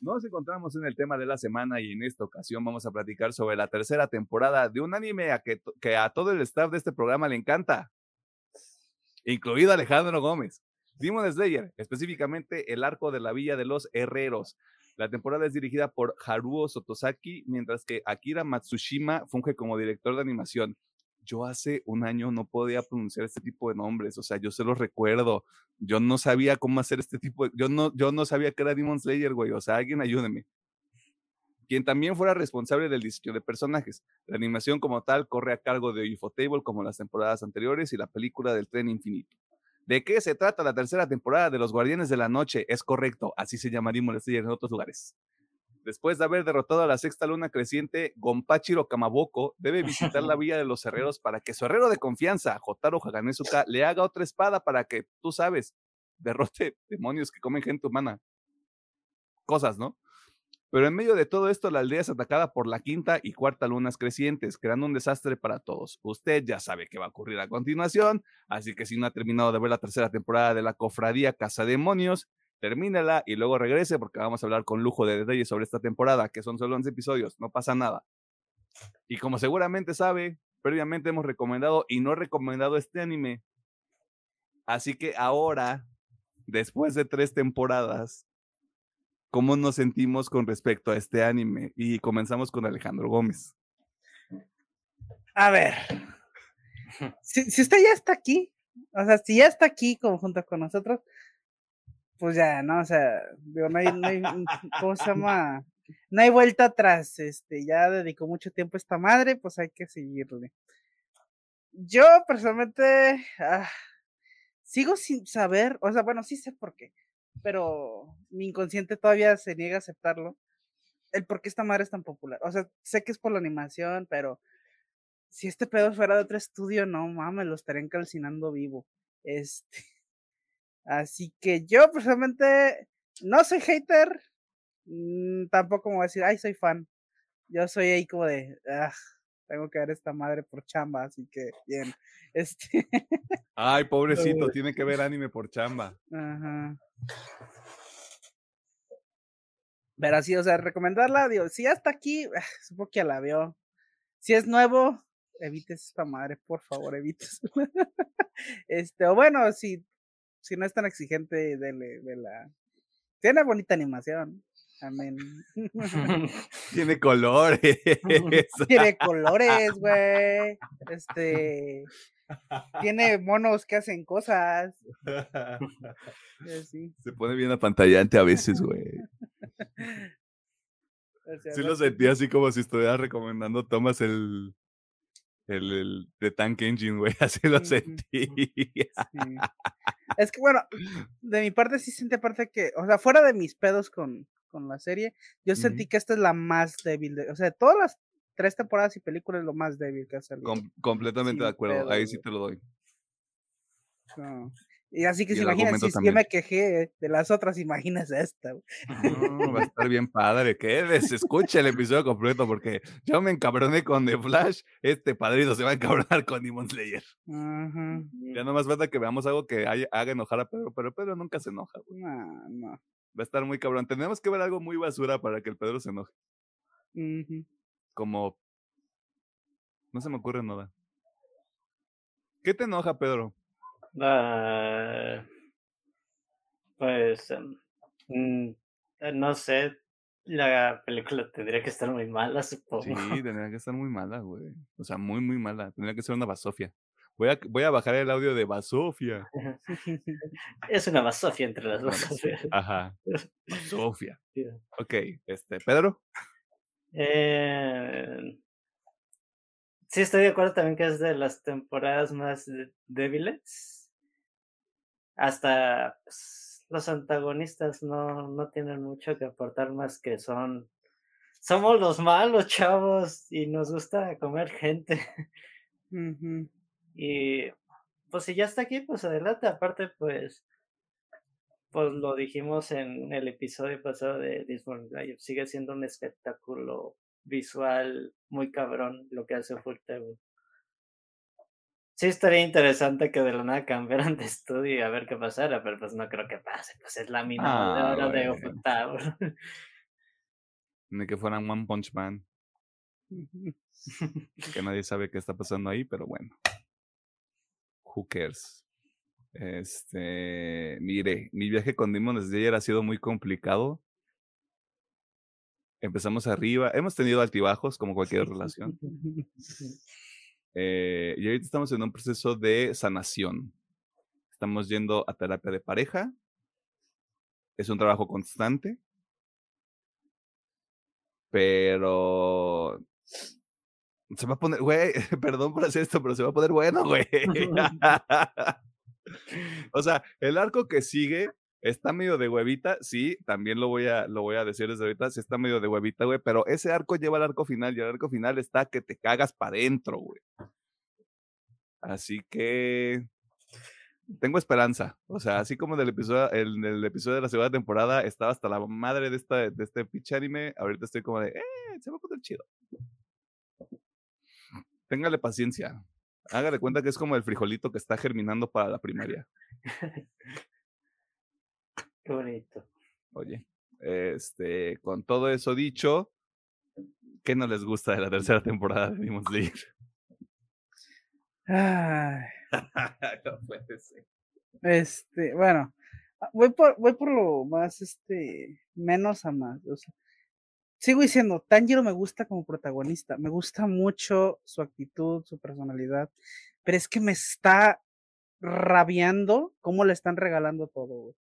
Nos encontramos en el tema de la semana y en esta ocasión vamos a platicar sobre la tercera temporada de un anime a que, a todo el staff de este programa le encanta, incluido Alejandro Gómez. Demon Slayer, específicamente el arco de la Villa de los Herreros. La temporada es dirigida por Haruo Sotosaki, mientras que Akira Matsushima funge como director de animación. Yo hace un año no podía pronunciar este tipo de nombres, o sea, yo se los recuerdo. Yo no sabía cómo hacer este tipo de... Yo no, yo no sabía que era Demon Slayer, güey, o sea, alguien ayúdeme. Quien también fuera responsable del diseño de personajes. La animación como tal corre a cargo de Ufotable como las temporadas anteriores y la película del tren infinito. ¿De qué se trata la tercera temporada de Los Guardianes de la Noche? Es correcto, así se llama Demon Slayer en otros lugares. Después de haber derrotado a la sexta luna creciente, Gonpachiro Kamaboko debe visitar la villa de los herreros para que su herrero de confianza, Jotaro Haganesuka, le haga otra espada para que, tú sabes, derrote demonios que comen gente humana. Cosas, ¿no? Pero en medio de todo esto, la aldea es atacada por la quinta y cuarta lunas crecientes, creando un desastre para todos. Usted ya sabe qué va a ocurrir a continuación, así que si no ha terminado de ver la tercera temporada de la Cofradía Casa Demonios, termínela y luego regrese porque vamos a hablar con lujo de detalles sobre esta temporada, que son solo 11 episodios, no pasa nada. Y como seguramente sabe, previamente hemos recomendado y no recomendado este anime. Así que ahora, después de tres temporadas, ¿cómo nos sentimos con respecto a este anime? Y comenzamos con Alejandro Gómez. A ver. Si, si usted ya está aquí, o sea, si ya está aquí como junto con nosotros, pues ya, ¿no? O sea, digo, no hay, no hay, ¿cómo se llama? No hay vuelta atrás, este, ya dedicó mucho tiempo a esta madre, pues hay que seguirle. Yo personalmente ah, sigo sin saber, o sea, bueno, sí sé por qué, pero mi inconsciente todavía se niega a aceptarlo, el por qué esta madre es tan popular. O sea, sé que es por la animación, pero si este pedo fuera de otro estudio, no mames, lo estarían calcinando vivo. Este. Así que yo personalmente no soy hater, mm, tampoco me voy a decir, ay, soy fan. Yo soy ahí como de, ah, tengo que ver esta madre por chamba, así que bien. Este. Ay, pobrecito, tiene que ver anime por chamba. Ajá. Pero así, o sea, recomendarla, digo, si ya está aquí, ah, supongo que ya la veo. Si es nuevo, evites esta madre, por favor, evites. este, o bueno, si si no es tan exigente, dele, vela. Tiene bonita animación. Amén. Tiene colores. Tiene colores, güey. Este. Tiene monos que hacen cosas. Sí. Se pone bien apantallante a veces, güey. O sea, Sí no lo sé. sentí así como si estuviera recomendando Thomas el, el, el de Tank Engine, güey. Así lo Ujú. sentí. Sí. Es que bueno, de mi parte sí sentí aparte que, o sea, fuera de mis pedos con, con la serie, yo sentí que esta es la más débil de, o sea, de todas las tres temporadas y películas es lo más débil que ha salido. Com- completamente de acuerdo. Ahí sí te lo doy. No. Y así que Y se si, yo me quejé de las otras, imagínese esta. No, va a estar bien padre. Quédese, escucha el episodio completo porque yo me encabroné con The Flash. Este padrino se va a encabronar con Demon Slayer. Ajá. Ya no más falta que veamos algo que haya- haga enojar a Pedro, pero Pedro nunca se enoja. güey. No, no. Va a estar muy cabrón. Tenemos que ver algo muy basura para que el Pedro se enoje. Como. No se me ocurre nada. ¿Qué te enoja, Pedro? Ah, pues, em, mm, eh, no sé, la película tendría que estar muy mala, supongo. Sí, tendría que estar muy mala, güey. O sea, muy, muy mala. Tendría que ser una basofia. Voy a, voy a bajar el audio de basofia. Es una basofia entre las dos. basofia. Ajá. Basofia. Ok, este, Pedro. Eh, sí, estoy de acuerdo también que es de las temporadas más débiles. Hasta pues, los antagonistas no, no tienen mucho que aportar más que son. Somos los malos, chavos, y nos gusta comer gente. Y pues si ya está aquí, pues adelante. Aparte, pues, pues lo dijimos en el episodio pasado de Disney Live, sigue siendo un espectáculo visual muy cabrón lo que hace Full Table. Sí estaría interesante que de la nada cambiaran de estudio y a ver qué pasara, pero pues no creo que pase, pues es la mina Ah, de oro de. Ni que fueran One Punch Man. Que nadie sabe qué está pasando ahí, pero bueno. Who cares? Este. Mire, mi viaje con Demon Slayer ha sido muy complicado. Empezamos arriba. Hemos tenido altibajos, como cualquier relación. Eh, y ahorita estamos en un proceso de sanación. Estamos yendo a terapia de pareja. Es un trabajo constante. Pero se va a poner, güey, perdón por hacer esto, pero se va a poner bueno, güey. o sea, el arco que sigue está medio de huevita, sí, también lo voy a, lo voy a decir desde ahorita, sí está medio de huevita, güey, pero ese arco lleva al arco final y el arco final está que te cagas para adentro, güey. Así que tengo esperanza. O sea, así como del episodio, el, el episodio de la segunda temporada estaba hasta la madre de, esta, de este pinche anime, ahorita estoy como de, eh, se va a poner chido. Téngale paciencia. Haga de cuenta que es como el frijolito que está germinando para la primaria. Qué bonito. Oye, este, con todo eso dicho, ¿qué no les gusta de la tercera temporada de Demon Slayer? Ay, no puede ser. este, bueno, ah, voy por, voy por lo más, este, menos a más. O sea, sigo diciendo, Tanjiro me gusta como protagonista, me gusta mucho su actitud, su personalidad, pero es que me está rabiando cómo le están regalando todo, güey.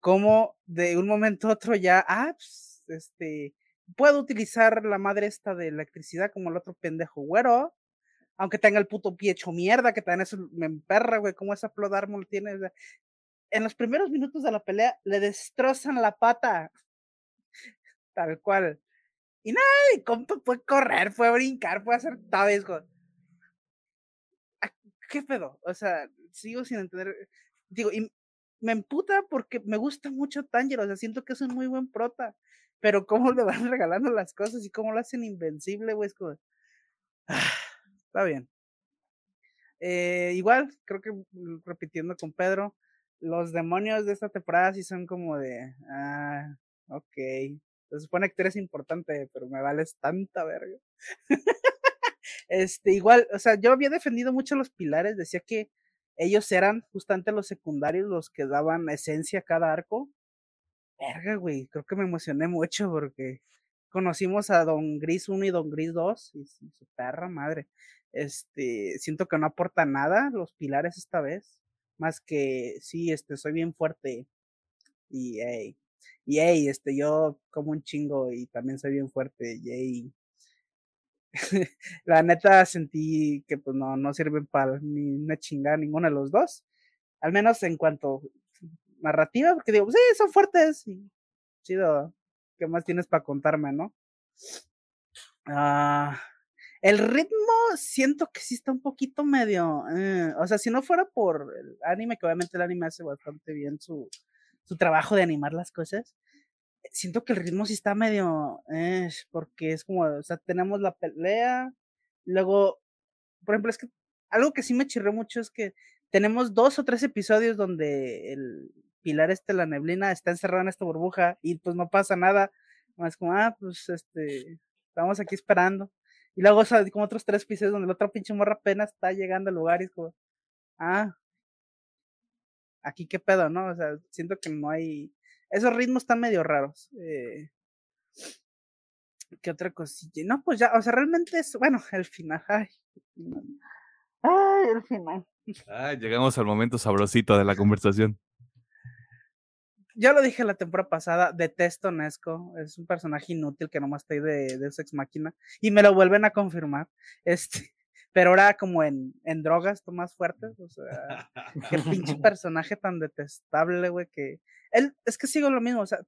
Cómo de un momento a otro ya, ah, pues, este, puedo utilizar la madre esta de electricidad como el otro pendejo güero, aunque tenga el puto pie hecho mierda, que también eso me emperra, güey, cómo esa Plot Armor tiene. en los primeros minutos de la pelea le destrozan la pata. Tal cual. Y nada, mi compa puede correr, puede brincar, puede hacer. Ah, ¿Qué pedo? O sea, sigo sin entender. Digo, y me emputa porque me gusta mucho Tanjiro, o sea, siento que es un muy buen prota. Pero cómo le van regalando las cosas y cómo lo hacen invencible, güey, es como... Ah, está bien. Eh, igual, creo que mm, repitiendo con Pedro, los demonios de esta temporada sí son como de, ah, ok. Se supone que tú eres importante, pero me vales tanta verga. este, igual, o sea, yo había defendido mucho los pilares, decía que ellos eran justamente los secundarios, los que daban esencia a cada arco. Verga, güey, creo que me emocioné mucho porque conocimos a Don Gris 1 y Don Gris 2 y su perra madre. Este, siento que no aporta nada los pilares esta vez, más que sí, este, soy bien fuerte y hey, y hey, este, yo como un chingo y también soy bien fuerte, y hey. La neta sentí que pues no, no sirven para ni una chingada ninguno de los dos, al menos en cuanto narrativa, porque digo, sí, son fuertes chido, ¿qué más tienes para contarme, no? Ah, El ritmo siento que sí está un poquito medio. eh, o sea, si no fuera por el anime, que obviamente el anime hace bastante bien su, su trabajo de animar las cosas, siento que el ritmo sí está medio. eh, porque es como, o sea, tenemos la pelea, luego, por ejemplo, es que algo que sí me chirró mucho es que tenemos dos o tres episodios donde el pilar este, la neblina, está encerrado en esta burbuja y pues no pasa nada. Más como, ah, pues este, estamos aquí esperando. Y luego, o sea, como otros tres episodios donde la otra pinche morra apenas está llegando al lugar y es como, ah, aquí qué pedo, ¿no? O sea, siento que no hay. Esos ritmos están medio raros. Eh, ¿Qué otra cosilla? No, pues ya, o sea, realmente es, bueno, el final. Ay, el final. Ay, el final. Llegamos al momento sabrosito de la conversación. Ya lo dije la temporada pasada, detesto Nesco, es un personaje inútil que nomás está ahí de, de Ex Máquina, y me lo vuelven a confirmar, este, pero ahora como en, en drogas to- más fuertes, o sea, qué pinche personaje tan detestable, güey, que él, es que sigo lo mismo, o sea,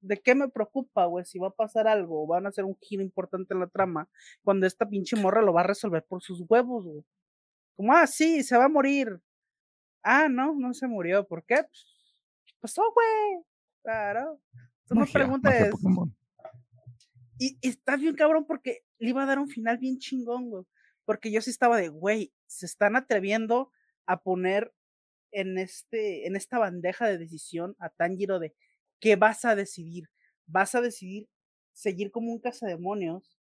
¿de qué me preocupa, güey? Si va a pasar algo, o van a hacer un giro importante en la trama, cuando esta pinche morra lo va a resolver por sus huevos, güey. Como, ah, sí, se va a morir. Ah, no, no se murió. ¿Por qué? Pues, ¿qué pasó, güey? Claro. Tú preguntes. Pokémon. Y, y está bien cabrón porque le iba a dar un final bien chingón, güey. Porque yo sí estaba de, güey, se están atreviendo a poner en, este, en esta bandeja de decisión a Tanjiro de qué vas a decidir. Vas a decidir seguir como un cazademonios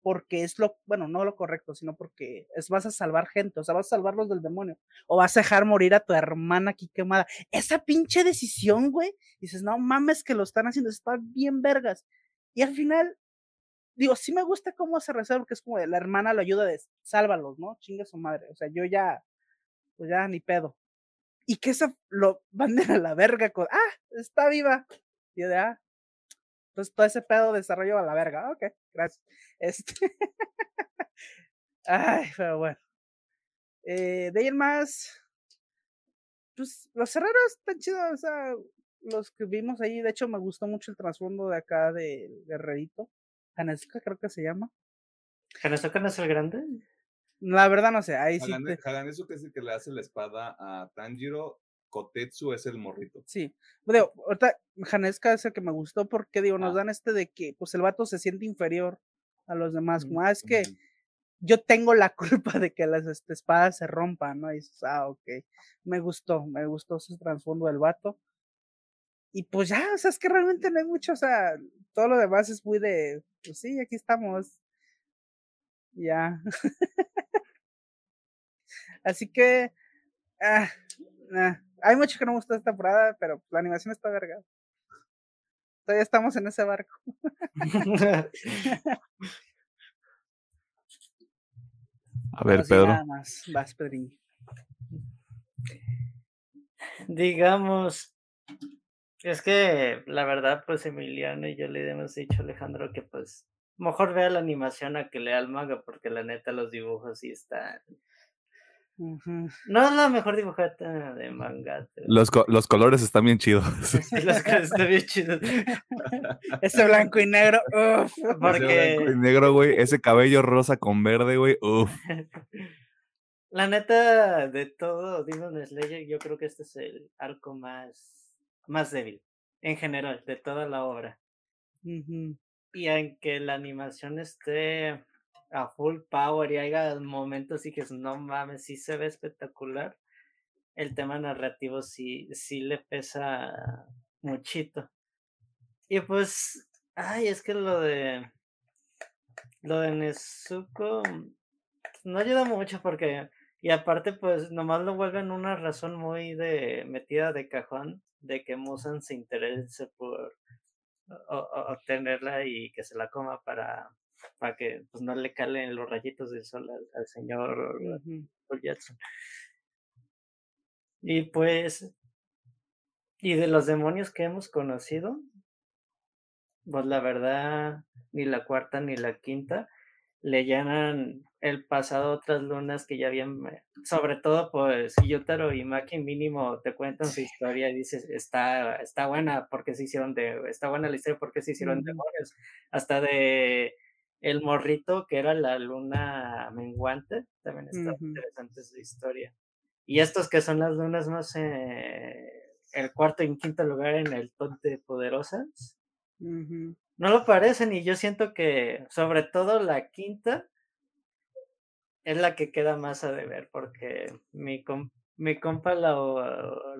porque es lo, bueno, no lo correcto, sino porque es, vas a salvar gente, o sea, vas a salvarlos del demonio, o vas a dejar morir a tu hermana aquí quemada. Esa pinche decisión, güey, dices, no mames que lo están haciendo, está bien vergas. Y al final, digo, sí me gusta cómo se resuelve, porque es como de la hermana lo ayuda de sálvalos, ¿no? Chinga su madre. O sea, yo ya, pues ya ni pedo. Y que eso lo manden a la verga con, ah, está viva. Y yo de, ah, entonces todo ese pedo de desarrollo a la verga. Ok, gracias. Este. Ay, pero bueno. Eh, de ahí en más, pues los herreros están chidos, o sea, los que vimos ahí, de hecho me gustó mucho el trasfondo de acá del guerrerito. Hanesuka creo que se llama. ¿Hanazuka no es el grande? La verdad no sé, ahí sí. Te- que es el que le hace la espada a Tanjiro, Kotetsu es el morrito. Sí, digo, ahorita Haneska es el que me gustó porque digo, nos Ah. dan este de que pues el vato se siente inferior a los demás, como, ah, es que yo tengo la culpa de que las este, espadas se rompan, ¿no? Y dices, ah, ok, me gustó, me gustó ese trasfondo del vato. Y pues ya, o sea, es que realmente no hay mucho, o sea, todo lo demás es muy de, pues sí, aquí estamos. Ya. Así que, ah, hay mucho que no me gustó esta temporada, pero la animación está verga. Todavía estamos en ese barco. A ver, Pedro. Nada más, vas. Digamos, es que la verdad, pues Emiliano y yo le hemos dicho a Alejandro que pues mejor vea la animación a que lea el manga, porque la neta los dibujos sí están. No es la mejor dibujata de manga. pero Los, co- los colores están bien chidos. sí, los que están bien chidos. Ese blanco y negro, uf. Ese Porque blanco y negro, güey. Ese cabello rosa con verde, güey. Uf. la neta de todo Demon Slayer, yo creo que este es el arco más, más débil en general de toda la obra. Y aunque la animación esté a full power y haya momentos y que no mames, sí se ve espectacular, el tema narrativo sí, sí le pesa muchito. Y pues, ay, es que lo de lo de Nezuko no ayuda mucho porque, y aparte, pues nomás lo vuelven una razón muy de metida de cajón de que Musan se interese por o- o- obtenerla y que se la coma para, para que pues, no le calen los rayitos del sol al, al señor. Paul Jackson. Y pues, y de los demonios que hemos conocido, pues la verdad, ni la cuarta ni la quinta le llenan el pasado otras lunas que ya habían, sobre todo pues Yutaro y Maki mínimo te cuentan su historia y dices, está, está buena porque se hicieron de, está buena la historia porque se hicieron Ujú. demonios, hasta de el morrito que era la luna menguante, también está interesante su historia. Y estos que son las lunas más, eh, el cuarto y quinto lugar en el top de poderosas, no lo parecen y yo siento que sobre todo la quinta es la que queda más a deber porque mi, com- mi compa la, o-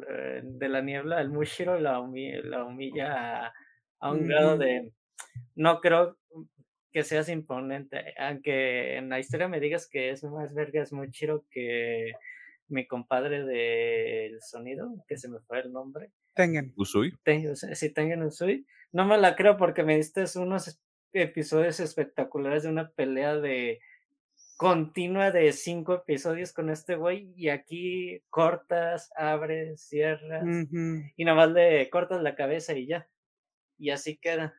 eh, de la niebla, el Mushiro, la, humi- la humilla a, a un grado de no creo que seas imponente, aunque en la historia me digas que es más vergas Mushiro que mi compadre del sonido, que se me fue el nombre. Tengan. Usui. Te- o sea, si tengan un Sui, no me la creo porque me diste unos episodios espectaculares de una pelea de continua de cinco episodios con este güey y aquí cortas, abres, cierras y nada más le cortas la cabeza y ya. Y así queda.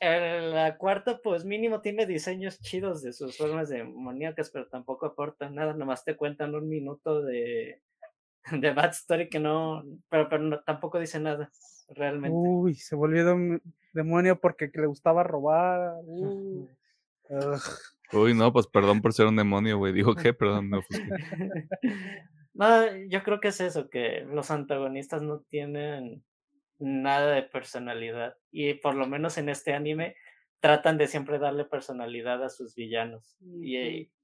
El- La cuarta, pues mínimo tiene diseños chidos de sus formas demoníacas, pero tampoco aportan nada, nomás te cuentan un minuto de, de Bad Story que no, pero, pero no- tampoco dice nada, realmente. Uy, se volvió dem- demonio porque que le gustaba robar. ugh. Uy, no, pues perdón por ser un demonio, güey. Dijo que, perdón, me ofusqué. No, yo creo que es eso, que los antagonistas no tienen nada de personalidad. Y por lo menos en este anime tratan de siempre darle personalidad a sus villanos. Y,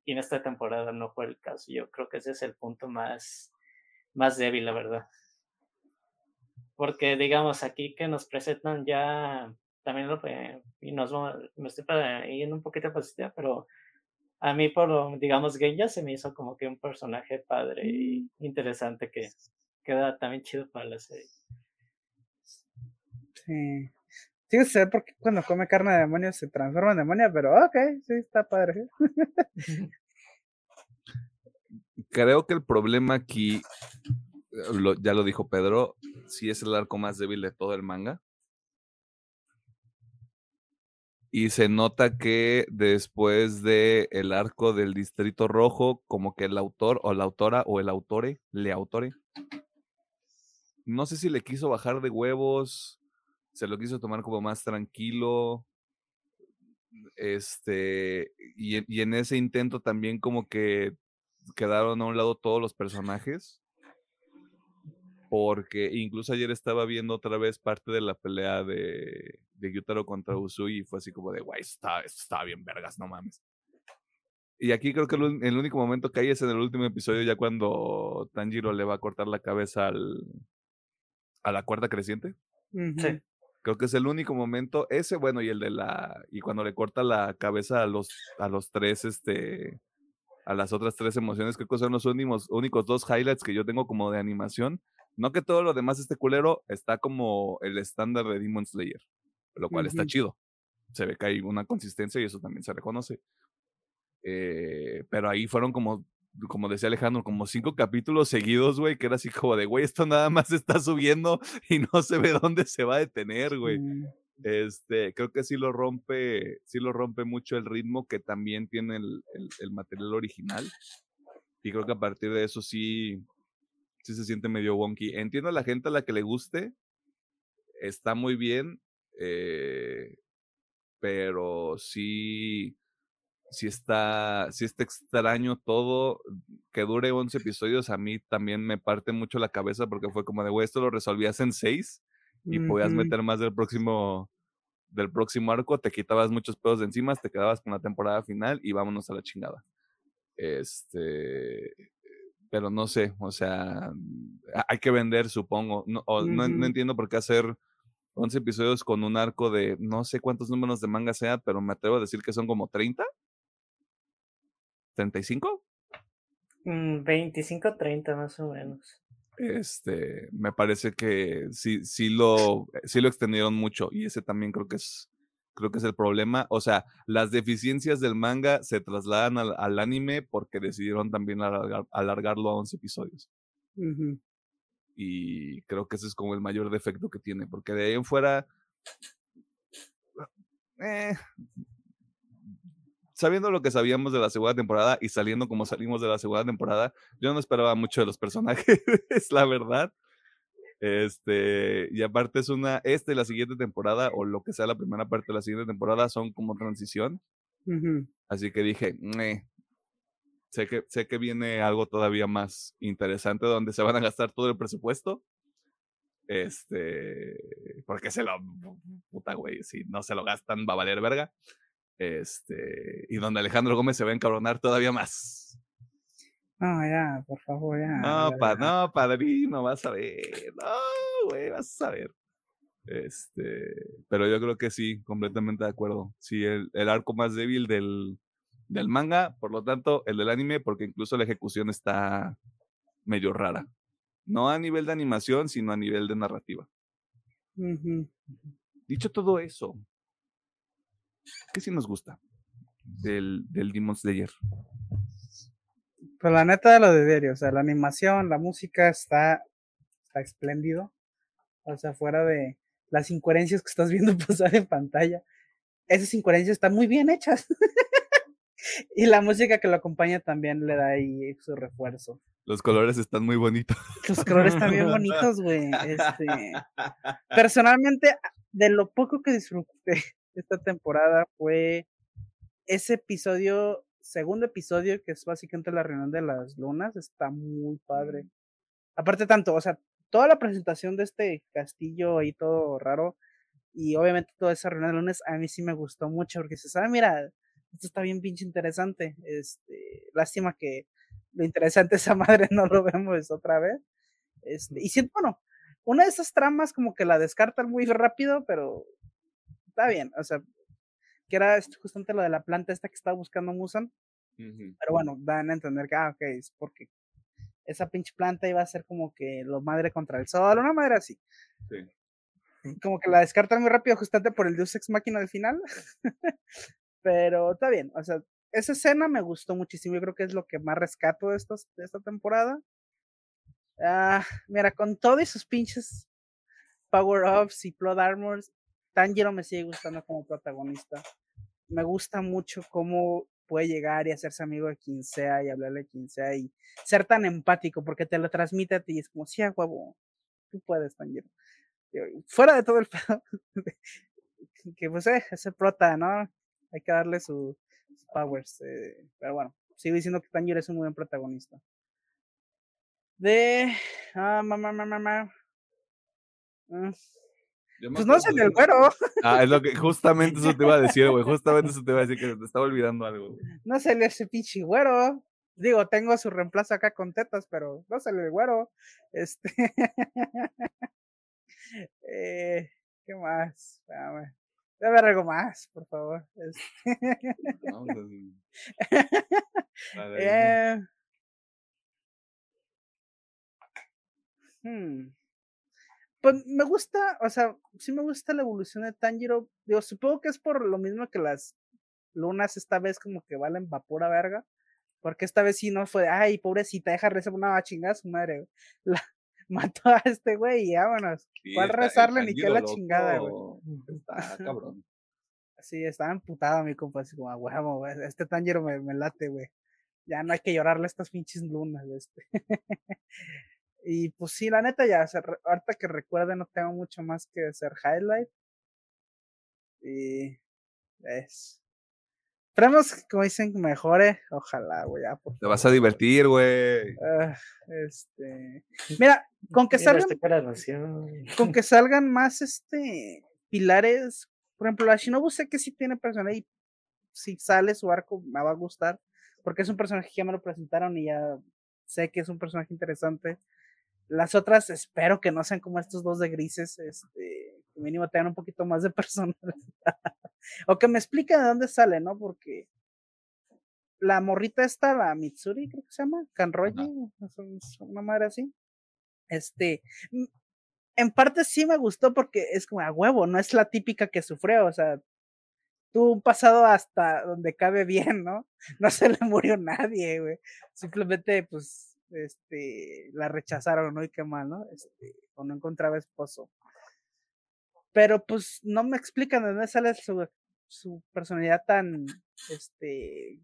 y en esta temporada no fue el caso. Yo creo que ese es el punto más, más débil, la verdad. Porque digamos aquí que nos presentan ya también lo que- y nos me estoy para- yendo un poquito positiva, pero a mí por lo, digamos Genja se me hizo como que un personaje padre y interesante que queda también chido para la serie. Sí. Sí, sé por qué cuando come carne de demonio se transforma en demonio, pero ok, sí, está padre. Creo que el problema aquí, eh, lo- ya lo dijo Pedro, sí es el arco más débil de todo el manga. Y se nota que después de el arco del Distrito Rojo, como que el autor o la autora o el autore, le autore, no sé si le quiso bajar de huevos, se lo quiso tomar como más tranquilo. Este, y, y en ese intento también como que quedaron a un lado todos los personajes. Porque incluso ayer estaba viendo otra vez parte de la pelea de, de Gyutaro contra Usui y fue así como de, guay, está, esto estaba bien vergas, no mames. Y aquí creo que el, único momento que hay es en el último episodio, ya cuando Tanjiro le va a cortar la cabeza al, a la cuarta creciente. Sí. Creo que es el único momento, ese bueno, y el de la, y cuando le corta la cabeza a los, a los tres, este, a las otras tres emociones, creo que son los únicos, únicos dos highlights que yo tengo como de animación. No que todo lo demás esté culero, está como el estándar de Demon Slayer, lo cual está chido. Se ve que hay una consistencia y eso también se reconoce. Eh, pero ahí fueron como, como decía Alejandro, como cinco capítulos seguidos, güey, que era así como de, güey, esto nada más está subiendo y no se ve dónde se va a detener, güey. Este, creo que sí lo rompe, sí lo rompe mucho el ritmo que también tiene el, el- el material original. Y creo que a partir de eso sí, sí se siente medio wonky. Entiendo a la gente a la que le guste, está muy bien, eh, pero sí, sí está, sí está extraño todo. Que dure 11 episodios, a mí también me parte mucho la cabeza porque fue como de, güey, esto lo resolvías en 6 y podías meter más del próximo del próximo arco, te quitabas muchos pedos de encima, te quedabas con la temporada final y vámonos a la chingada. Este, pero no sé, o sea, hay que vender, supongo. No, o no, entiendo por qué hacer 11 episodios con un arco de no sé cuántos números de manga sea, pero me atrevo a decir que son como 30. ¿35? Mm, 25, 30 más o menos. Este, me parece que sí, sí lo, sí lo extendieron mucho y ese también creo que es, creo que es el problema. O sea, las deficiencias del manga se trasladan al, al anime porque decidieron también alargar- alargarlo a 11 episodios. Y creo que ese es como el mayor defecto que tiene, porque de ahí en fuera, eh, sabiendo lo que sabíamos de la segunda temporada y saliendo como salimos de la segunda temporada, yo no esperaba mucho de los personajes, la verdad. Este, y aparte es una, esta y la siguiente temporada, o lo que sea la primera parte de la siguiente temporada, son como transición. Así que dije, "Meh". sé que, sé que viene algo todavía más interesante donde se van a gastar todo el presupuesto. Este, porque se lo, puta güey, si no se lo gastan va a valer verga. Este, y donde Alejandro Gómez se va a encabronar todavía más. No, ya, por favor, ya. No, ya, pa, ya. no, padrino, vas a ver. No, güey, vas a ver. Este, pero yo creo que sí, completamente de acuerdo. Sí, el, el arco más débil del, del manga, por lo tanto, el del anime, porque incluso la ejecución está medio rara. No a nivel de animación, sino a nivel de narrativa. Dicho todo eso, ¿qué sí nos gusta del, del Demon Slayer? Pues la neta lo de diario, o sea, la animación, la música está, está espléndido. O sea, fuera de las incoherencias que estás viendo pasar en pantalla, esas incoherencias están muy bien hechas. y la música que lo acompaña también le da ahí su refuerzo. Los colores están muy bonitos. Los colores están bien bonitos, güey. Este, personalmente, de lo poco que disfruté esta temporada fue ese episodio, segundo episodio, que es básicamente la reunión de las lunas, está muy padre. Aparte tanto, o sea, toda la presentación de este castillo ahí todo raro y obviamente toda esa reunión de lunas a mí sí me gustó mucho porque se sabe, mira, esto está bien pinche interesante. Este, lástima que lo interesante de esa madre no lo vemos otra vez. Este, y siento, bueno, una de esas tramas como que la descartan muy rápido, pero está bien, o sea, que era este- justamente lo de la planta esta que estaba buscando Musan, pero bueno, dan a entender que, ah, ok, es porque esa pinche planta iba a ser como que lo madre contra el sol, una madre así. Sí. Como que la descartan muy rápido justamente por el Deus Ex Máquina del final. pero está bien, o sea, esa escena me gustó muchísimo, yo creo que es lo que más rescato de, estos, de esta temporada. Ah, mira, con todos sus pinches power-ups y plot armors, Tanjiro me sigue gustando como protagonista. Me gusta mucho cómo puede llegar y hacerse amigo de quien sea y hablarle a quien sea y ser tan empático porque te lo transmite a ti y es como, sí, a huevo, tú puedes, Tanjiro. Digo, Fuera de todo el pedo, que pues eh, ese prota, ¿no? Hay que darle su- sus powers. eh, pero bueno, sigo diciendo que Tanjiro es un muy buen protagonista. De. Ah, mamá, mamá, mamá. Ah, Pues no es el güero. Ah, es lo que justamente eso te iba a decir, güey. Justamente eso te iba a decir que te estaba olvidando algo. No salió ese pinche güero. Digo, tengo su reemplazo acá con tetas, pero no salió el güero. Este. eh, ¿Qué más? Espérame. Debe haber algo más, por favor. Este, No, pues, vale, eh, hmm. Pues me gusta, o sea, sí me gusta la evolución de Tanjiro. Digo, supongo que es por lo mismo que las lunas esta vez como que valen vapor a verga. Porque esta vez sí no fue, ay, pobrecita, deja rezar una chingada a su madre. güey". La, mató a este güey y vámonos. sí, ¿Cuál está- rezarle ni qué la loco chingada, güey? Está cabrón. Sí, estaba emputado mi compa, así como, a huevo, güey, este Tanjiro me, me late, güey. Ya no hay que llorarle a estas pinches lunas, este. y pues sí, la neta ya, ahorita que recuerde no tengo mucho más que hacer highlight. Y es. Esperemos que, como dicen, mejore. Ojalá, güey, ya, Te vas a divertir, güey. Ah, este. Mira, con que Mira, salgan con que salgan más este pilares, por ejemplo, la Shinobu sé que sí tiene personaje y si sale su arco me va a gustar, porque es un personaje que ya me lo presentaron y ya sé que es un personaje interesante. Las otras espero que no sean como estos dos de grises, este, que mínimo tengan un poquito más de personalidad. o que me expliquen de dónde sale, ¿no? Porque la morrita esta, la Mitsuri, creo que se llama, Kanroji, es una madre así. Este, m- en parte sí me gustó porque es como a huevo, no es la típica que sufrió, o sea, tuvo un pasado hasta donde cabe bien, ¿no? No se le murió nadie, güey. Simplemente, pues, este, la rechazaron, ¿no? Y qué mal, ¿no? Este, o no encontraba esposo. Pero, pues, no me explican de dónde sale su, su personalidad tan, este,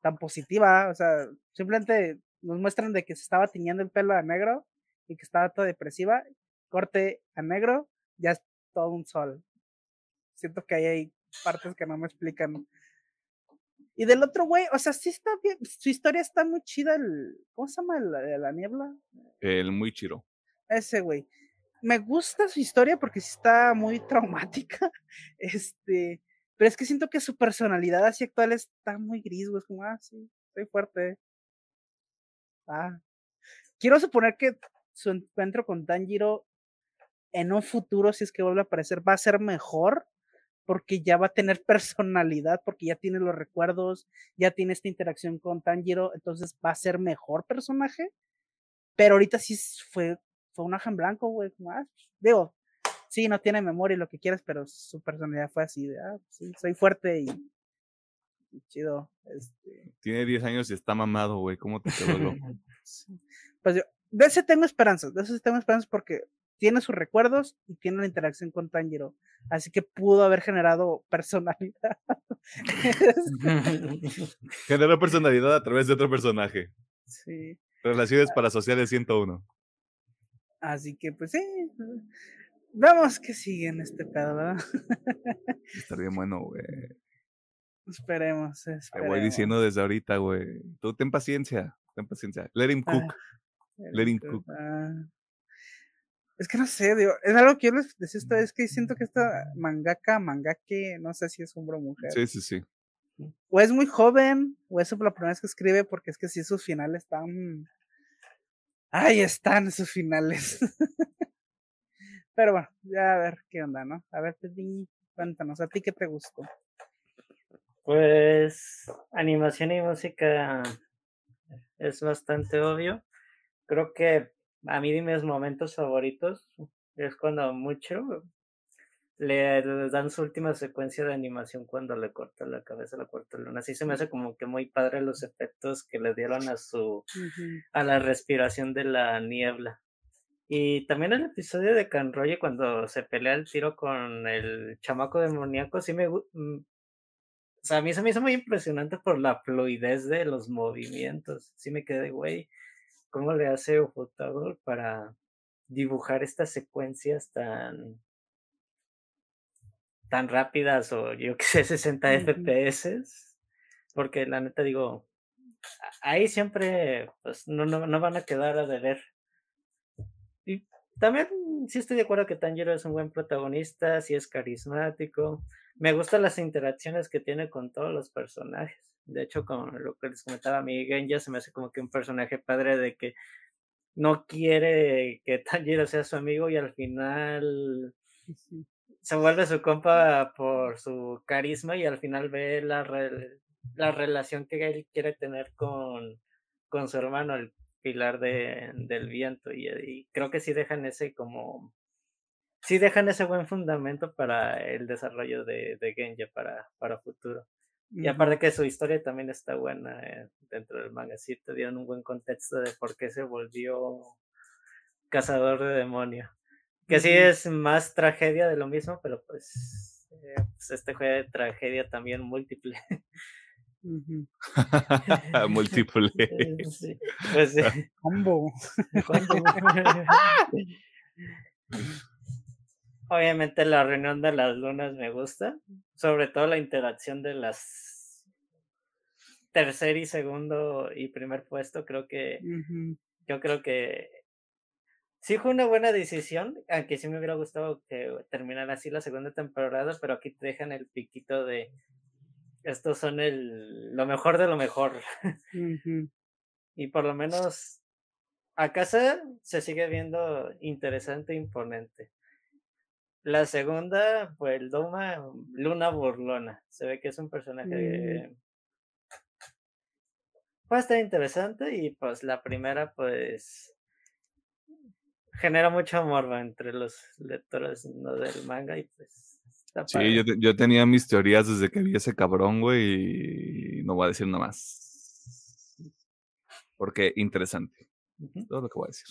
tan positiva, o sea, simplemente nos muestran de que se estaba tiñendo el pelo a negro y que estaba toda depresiva, corte a negro, ya es todo un sol. Siento que ahí hay partes que no me explican. Y del otro güey, o sea, sí está bien, su historia está muy chida, el, ¿cómo se llama? El, de la niebla. El muy chiro. Ese güey. Me gusta su historia porque sí está muy traumática. Este, pero es que siento que su personalidad así actual está muy gris, güey. Es como, ah, sí, soy fuerte. Ah. Quiero suponer que su encuentro con Tanjiro en un futuro, si es que vuelve a aparecer, va a ser mejor porque ya va a tener personalidad, porque ya tiene los recuerdos, ya tiene esta interacción con Tanjiro, entonces va a ser mejor personaje. Pero ahorita sí fue, fue un aja en blanco, güey. Ah, digo, sí, no tiene memoria y lo que quieras, pero su personalidad fue así de, ah, sí, soy fuerte y, chido. Este. Tiene 10 años y está mamado, güey. ¿Cómo te quedó loco? Pues yo, de ese tengo esperanzas, de ese tengo esperanzas porque tiene sus recuerdos y tiene la interacción con Tanjiro. Así que pudo haber generado personalidad. Generó personalidad a través de otro personaje. Sí. Relaciones parasociales 101. Así que, pues sí. Vamos que sigue en este pedo, ¿verdad? Estaría bueno, güey. Esperemos, esperemos. Te voy diciendo desde ahorita, güey. Tú ten paciencia, ten paciencia. Let him cook. Ah, Let him cook. ah. Es que no sé, digo, es algo que yo les decía esta vez que siento que esta mangaka, mangake, no sé si es hombre o mujer. Sí, sí, sí. O es muy joven, o es la primera vez que escribe, porque es que sí, sus finales están. Ahí están sus finales. Pero bueno, ya a ver qué onda, ¿no? A ver, Teddy, cuéntanos, ¿a ti qué te gustó? Pues animación y música es bastante obvio. Creo que a mí de mis momentos favoritos es cuando mucho le, le dan su última secuencia de animación cuando le corta la cabeza a la cuarta luna. Así se me hace como que muy padre los efectos que le dieron a su a la respiración de la niebla. Y también el episodio de Canroye cuando se pelea el tiro con el chamaco demoníaco, sí me mm, o sea, a mí se me hizo muy impresionante por la fluidez de los movimientos. Sí me quedé, güey, ¿cómo le hace Ufotable para dibujar estas secuencias tan tan rápidas o yo qué sé, 60 Ujú. FPS? Porque la neta digo, ahí siempre pues no, no, no van a quedar a deber. Y también sí estoy de acuerdo que Tanjiro es un buen protagonista, sí es carismático. Me gustan las interacciones que tiene con todos los personajes. De hecho, con lo que les comentaba a mí, Genja se me hace como que un personaje padre de que no quiere que Tanjiro sea su amigo y al final se vuelve su compa por su carisma y al final ve la, re- la relación que él quiere tener con, con su hermano, el pilar de, del viento. Y, y creo que sí dejan ese como. Sí dejan ese buen fundamento para el desarrollo de, de Genja para, para futuro. Y aparte que su historia también está buena eh, dentro del manga, sí te dieron un buen contexto de por qué se volvió cazador de demonio. Que sí es más tragedia de lo mismo, pero pues, eh, pues este juego de tragedia también múltiple. Múltiple. Sí, pues sí. Combo. Obviamente la reunión de las lunas me gusta, sobre todo la interacción de las tercer y segundo y primer puesto, creo que yo creo que sí fue una buena decisión, aunque sí me hubiera gustado que terminara así la segunda temporada, pero aquí te dejan el piquito de estos son el lo mejor de lo mejor. Y por lo menos a casa se sigue viendo interesante e imponente. La segunda, pues el Doma, Luna Burlona. Se ve que es un personaje a estar interesante y pues la primera pues genera mucho amor entre los lectores ¿no? del manga y pues está Sí, yo, yo tenía mis teorías desde que vi ese cabrón, güey, y no voy a decir nada más. Porque interesante. Todo lo que voy a decir.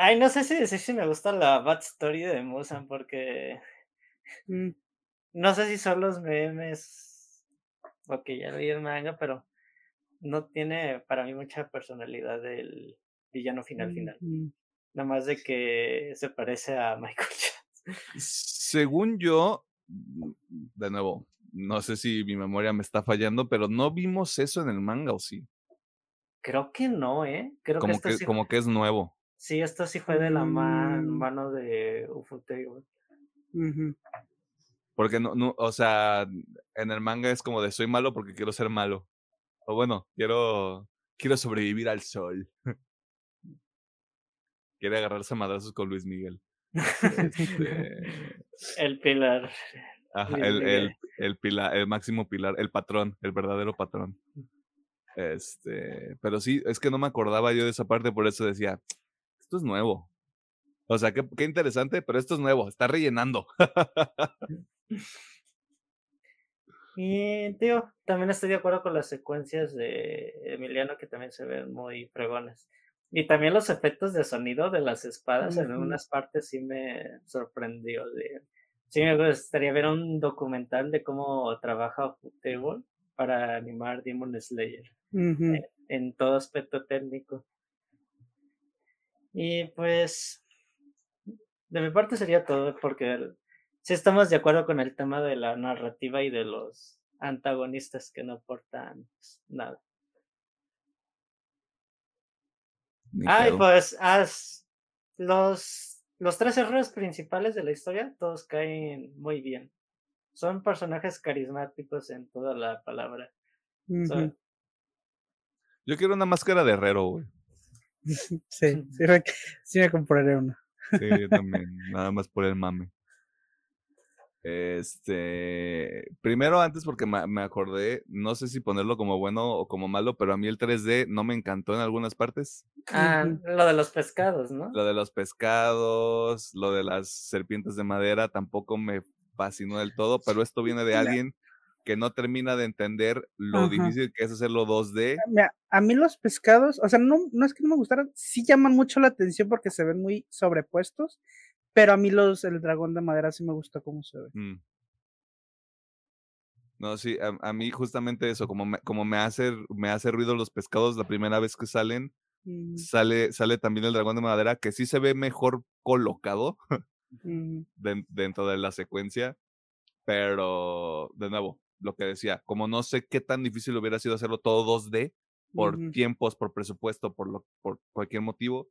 Ay, no sé si decir si me gusta la bad story de Musan porque Mm. no sé si son los memes o que ya leí el manga, pero no tiene para mí mucha personalidad el, villano final final. Ujú. Nada más de que se parece a Michael. Según yo, mm, de nuevo, no sé si mi memoria me está fallando, pero no vimos eso en el manga, ¿o sí? Creo que no, ¿eh? Creo Como que esto que, sí, como que es nuevo. Sí, esto sí fue de la Mm. mano de Ufotable. Ujú. Porque no, no, o sea, en el manga es como de soy malo porque quiero ser malo. O bueno, quiero, quiero sobrevivir al sol. Quiere agarrarse a madrazos con Luis Miguel. Este, El pilar. ajá, el, el, el pilar, el máximo pilar, el patrón, el verdadero patrón. Este, pero sí, es que no me acordaba yo de esa parte, por eso decía, esto es nuevo. O sea, qué, qué interesante, pero esto es nuevo, está rellenando. Y, tío, también estoy de acuerdo con las secuencias de Emiliano que también se ven muy fregones. Y también los efectos de sonido de las espadas en algunas partes sí me sorprendió. Sí me gustaría ver un documental de cómo trabaja Ufotable para animar Demon Slayer Ujú. en todo aspecto técnico. Y pues, de mi parte sería todo, porque sí estamos de acuerdo con el tema de la narrativa y de los antagonistas que no aportan pues, nada. Ay, pues, as- los, los tres errores principales de la historia, todos caen muy bien. Son personajes carismáticos en toda la palabra. So-. Yo quiero una máscara de herrero, güey. Sí, sí me, sí me compraré una. Sí, yo también, nada más por el mame. Este, primero antes porque me, me acordé, no sé si ponerlo como bueno o como malo, pero a mí el 3D no me encantó en algunas partes. Ah, lo de los pescados, ¿no? Lo de los pescados, lo de las serpientes de madera tampoco me fascinó del todo, pero esto viene de alguien que no termina de entender lo Ajá. difícil que es hacerlo 2D. Mira, a mí los pescados, o sea, no, no es que no me gustaran, sí llaman mucho la atención porque se ven muy sobrepuestos, pero a mí los, el dragón de madera sí me gusta cómo se ve. Mm. No, sí, a, a mí justamente eso, como me, como me hace, me hace ruido los pescados la primera vez que salen, Mm, sale, sale también el dragón de madera, que sí se ve mejor colocado mm, den- dentro de la secuencia, pero de nuevo, lo que decía, como no sé qué tan difícil hubiera sido hacerlo todo 2D, por tiempos, por presupuesto, por, lo, por cualquier motivo,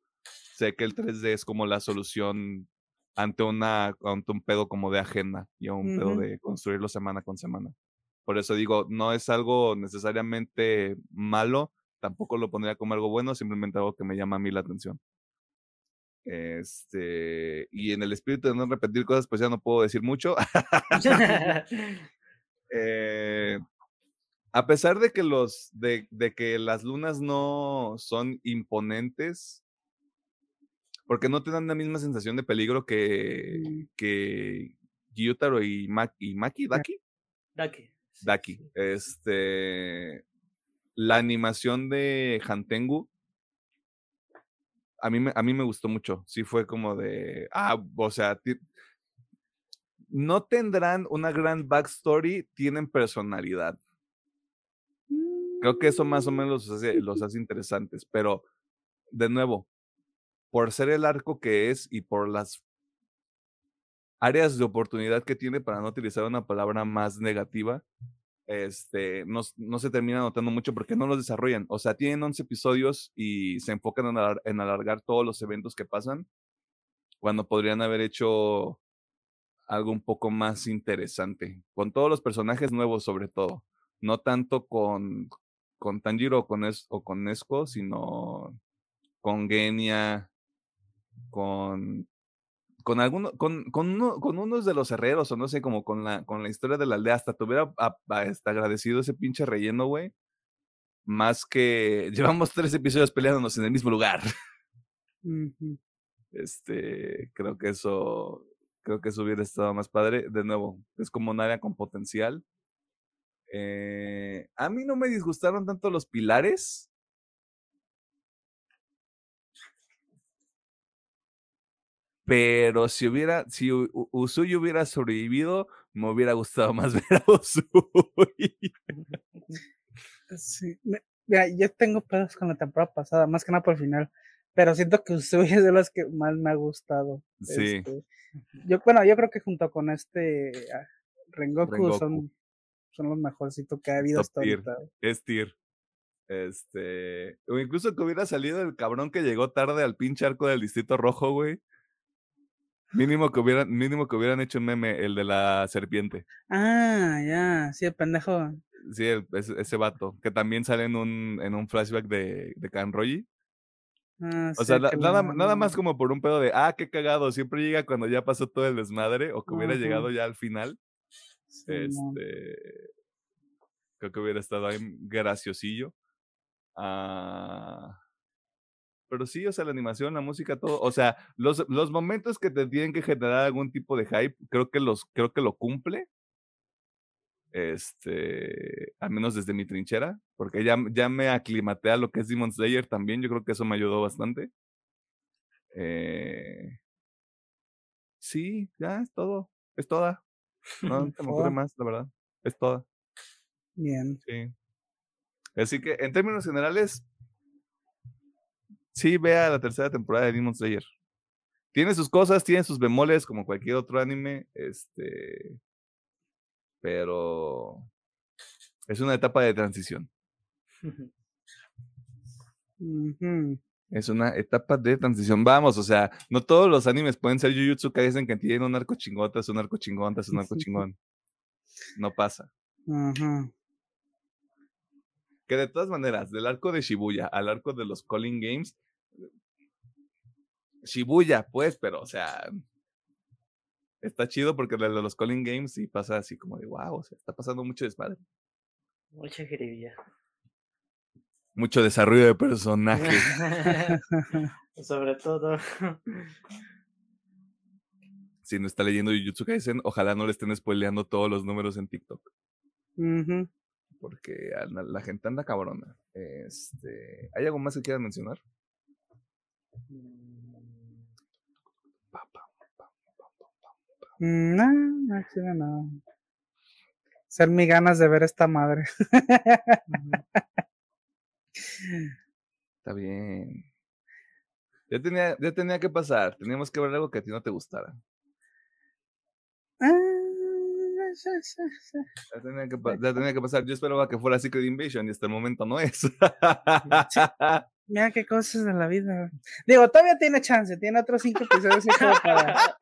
sé que el 3D es como la solución ante, una, ante un pedo como de agenda y a un pedo Ujú. de construirlo semana con semana. Por eso digo, no es algo necesariamente malo, tampoco lo pondría como algo bueno, simplemente algo que me llama a mí la atención. Este, y en el espíritu de no repetir cosas, pues ya no puedo decir mucho. Eh, a pesar de que los de, de que las lunas no son imponentes, porque no te dan la misma sensación de peligro que, que Gyutaro y, Ma- y Maki, Daki, Daki. sí, Daki. sí. Este, la animación de Hantengu a mí, me, a mí me gustó mucho. Sí fue como de, ah, o sea, no tendrán una gran backstory, tienen personalidad. Creo que eso más o menos los hace, los hace interesantes, pero de nuevo, por ser el arco que es y por las áreas de oportunidad que tiene, para no utilizar una palabra más negativa, este, no, no se termina notando mucho porque no los desarrollan. O sea, tienen 11 episodios y se enfocan en, alar- en alargar todos los eventos que pasan, cuando podrían haber hecho algo un poco más interesante, con todos los personajes nuevos sobre todo, no tanto con, con Tanjiro o con, Es- o con Nesco, sino con Genia, con con alguno, con, con, uno- con unos de los herreros, o no sé, como con la, con la historia de la aldea, hasta te hubiera a- a- este, agradecido ese pinche relleno, güey. Más que llevamos tres episodios peleándonos en el mismo lugar. Este, creo que eso, creo que eso hubiera estado más padre. De nuevo, es como un área con potencial. Eh, a mí no me disgustaron tanto los pilares. Pero si hubiera, si Usui hubiera sobrevivido, me hubiera gustado más ver a Usui. Sí, me- mira, yo tengo pedos con la temporada pasada, más que nada por el final, pero siento que Usui es de los que más me ha gustado. Sí. Este, yo, bueno, yo creo que junto con este ah, Rengoku, Rengoku. son son los mejorcitos que ha habido Top hasta tier. ahorita. Es tier. Este. O incluso que hubiera salido el cabrón que llegó tarde al pinche arco del Distrito Rojo, güey. Mínimo que hubieran, mínimo que hubieran hecho un meme, el de la serpiente. Ah, ya, sí, el pendejo. Sí, el- ese, ese vato. Que también sale en un, en un flashback de, de Kanroji. Ah, O sí, sea, nada, nada más como por un pedo de, ah, qué cagado, siempre llega cuando ya pasó todo el desmadre o que hubiera Ajá. llegado ya al final. Este. Creo que hubiera estado ahí graciosillo. Ah, pero sí, o sea, la animación, la música, todo. O sea, los, los momentos que te tienen que generar algún tipo de hype, creo que los, creo que lo cumple. Este, al menos desde mi trinchera, porque ya, ya me aclimaté a lo que es Demon Slayer también. Yo creo que eso me ayudó bastante. Eh, sí, ya es todo. Es toda. No se me ocurre Toda. más, la verdad. Es toda. Bien. Sí. Así que, en términos generales, sí vea la tercera temporada de Demon Slayer. Tiene sus cosas, tiene sus bemoles, como cualquier otro anime, este. Pero. Es una etapa de transición. Es una etapa de transición. Vamos, o sea, no todos los animes pueden ser Jujutsu Kaisen que tienen un arco chingón, tras un arco chingón, tras un arco chingón. No pasa. Que de todas maneras, del arco de Shibuya al arco de los Calling Games, Shibuya, pues, pero, o sea, está chido porque de los Calling Games sí pasa así como de wow, o sea, está pasando mucho desmadre. Mucha jiribilla. Mucho desarrollo de personaje. Sobre todo. si no está leyendo Jujutsu Kaisen, ojalá no le estén spoileando todos los números en TikTok. Porque la, la gente anda cabrona. Este, ¿Hay algo más que quieran mencionar? Pa, pa, pa, pa, pa, pa. Mm, No, no, chile, no. Ser mi ganas de ver esta madre. Está bien. Ya tenía, ya tenía que pasar. Teníamos que ver algo que a ti no te gustara. Ya tenía que, ya tenía que pasar. Yo esperaba que fuera Secret Invasion y hasta el momento no es. Mira qué cosas de la vida. Digo, todavía tiene chance, tiene otros cinco episodios para,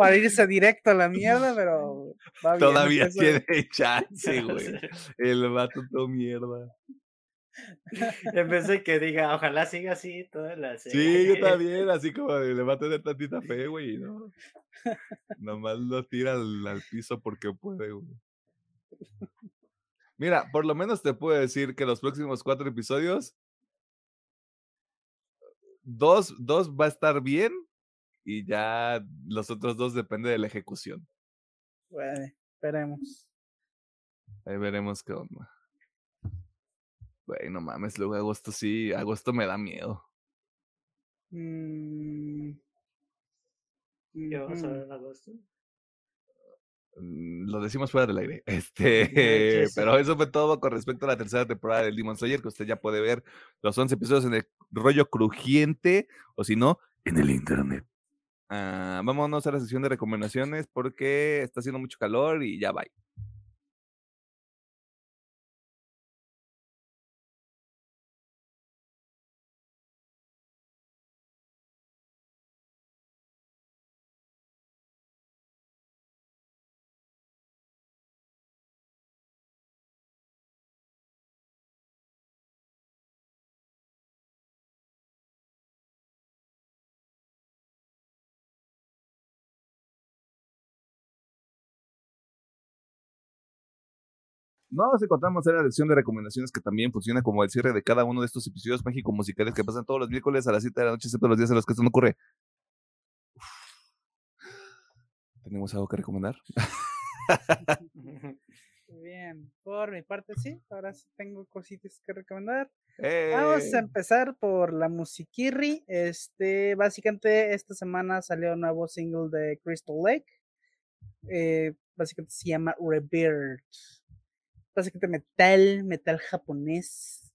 para irse directo a la mierda, pero va bien, Todavía eso- tiene chance, güey. El vato todo mierda. En vez de que diga, ojalá siga así toda la Sí, serie. yo también, así como le va a tener tantita fe, güey, y ¿no? Nomás lo tira al, al piso porque puede, güey. Mira, por lo menos te puedo decir que los próximos cuatro episodios, dos, dos va a estar bien y ya los otros dos depende de la ejecución. Bueno, esperemos. Ahí veremos qué onda. Güey, no mames, luego agosto sí, agosto me da miedo. Mm, ¿Qué vamos a ver en agosto? Mm, Lo decimos fuera del aire. Este, sí. pero eso fue todo con respecto a la tercera temporada de Demon Slayer, que usted ya puede ver los 11 episodios en el rollo crujiente, o si no, en el internet. Ah, vámonos a la sesión de recomendaciones porque está haciendo mucho calor y ya va. Nos encontramos en la sección de recomendaciones que también funciona como el cierre de cada uno de estos episodios mágicos musicales que pasan todos los miércoles a las 7 de la noche, excepto los días en los que esto no ocurre. Uf. ¿Tenemos algo que recomendar? Bien, por mi parte sí, ahora sí tengo cositas que recomendar. Vamos a ¡Eh! empezar por la musiquirri. Este, básicamente esta semana salió un nuevo single de Crystal Lake. Eh, básicamente se llama Rebirth. Básicamente metal, metal japonés.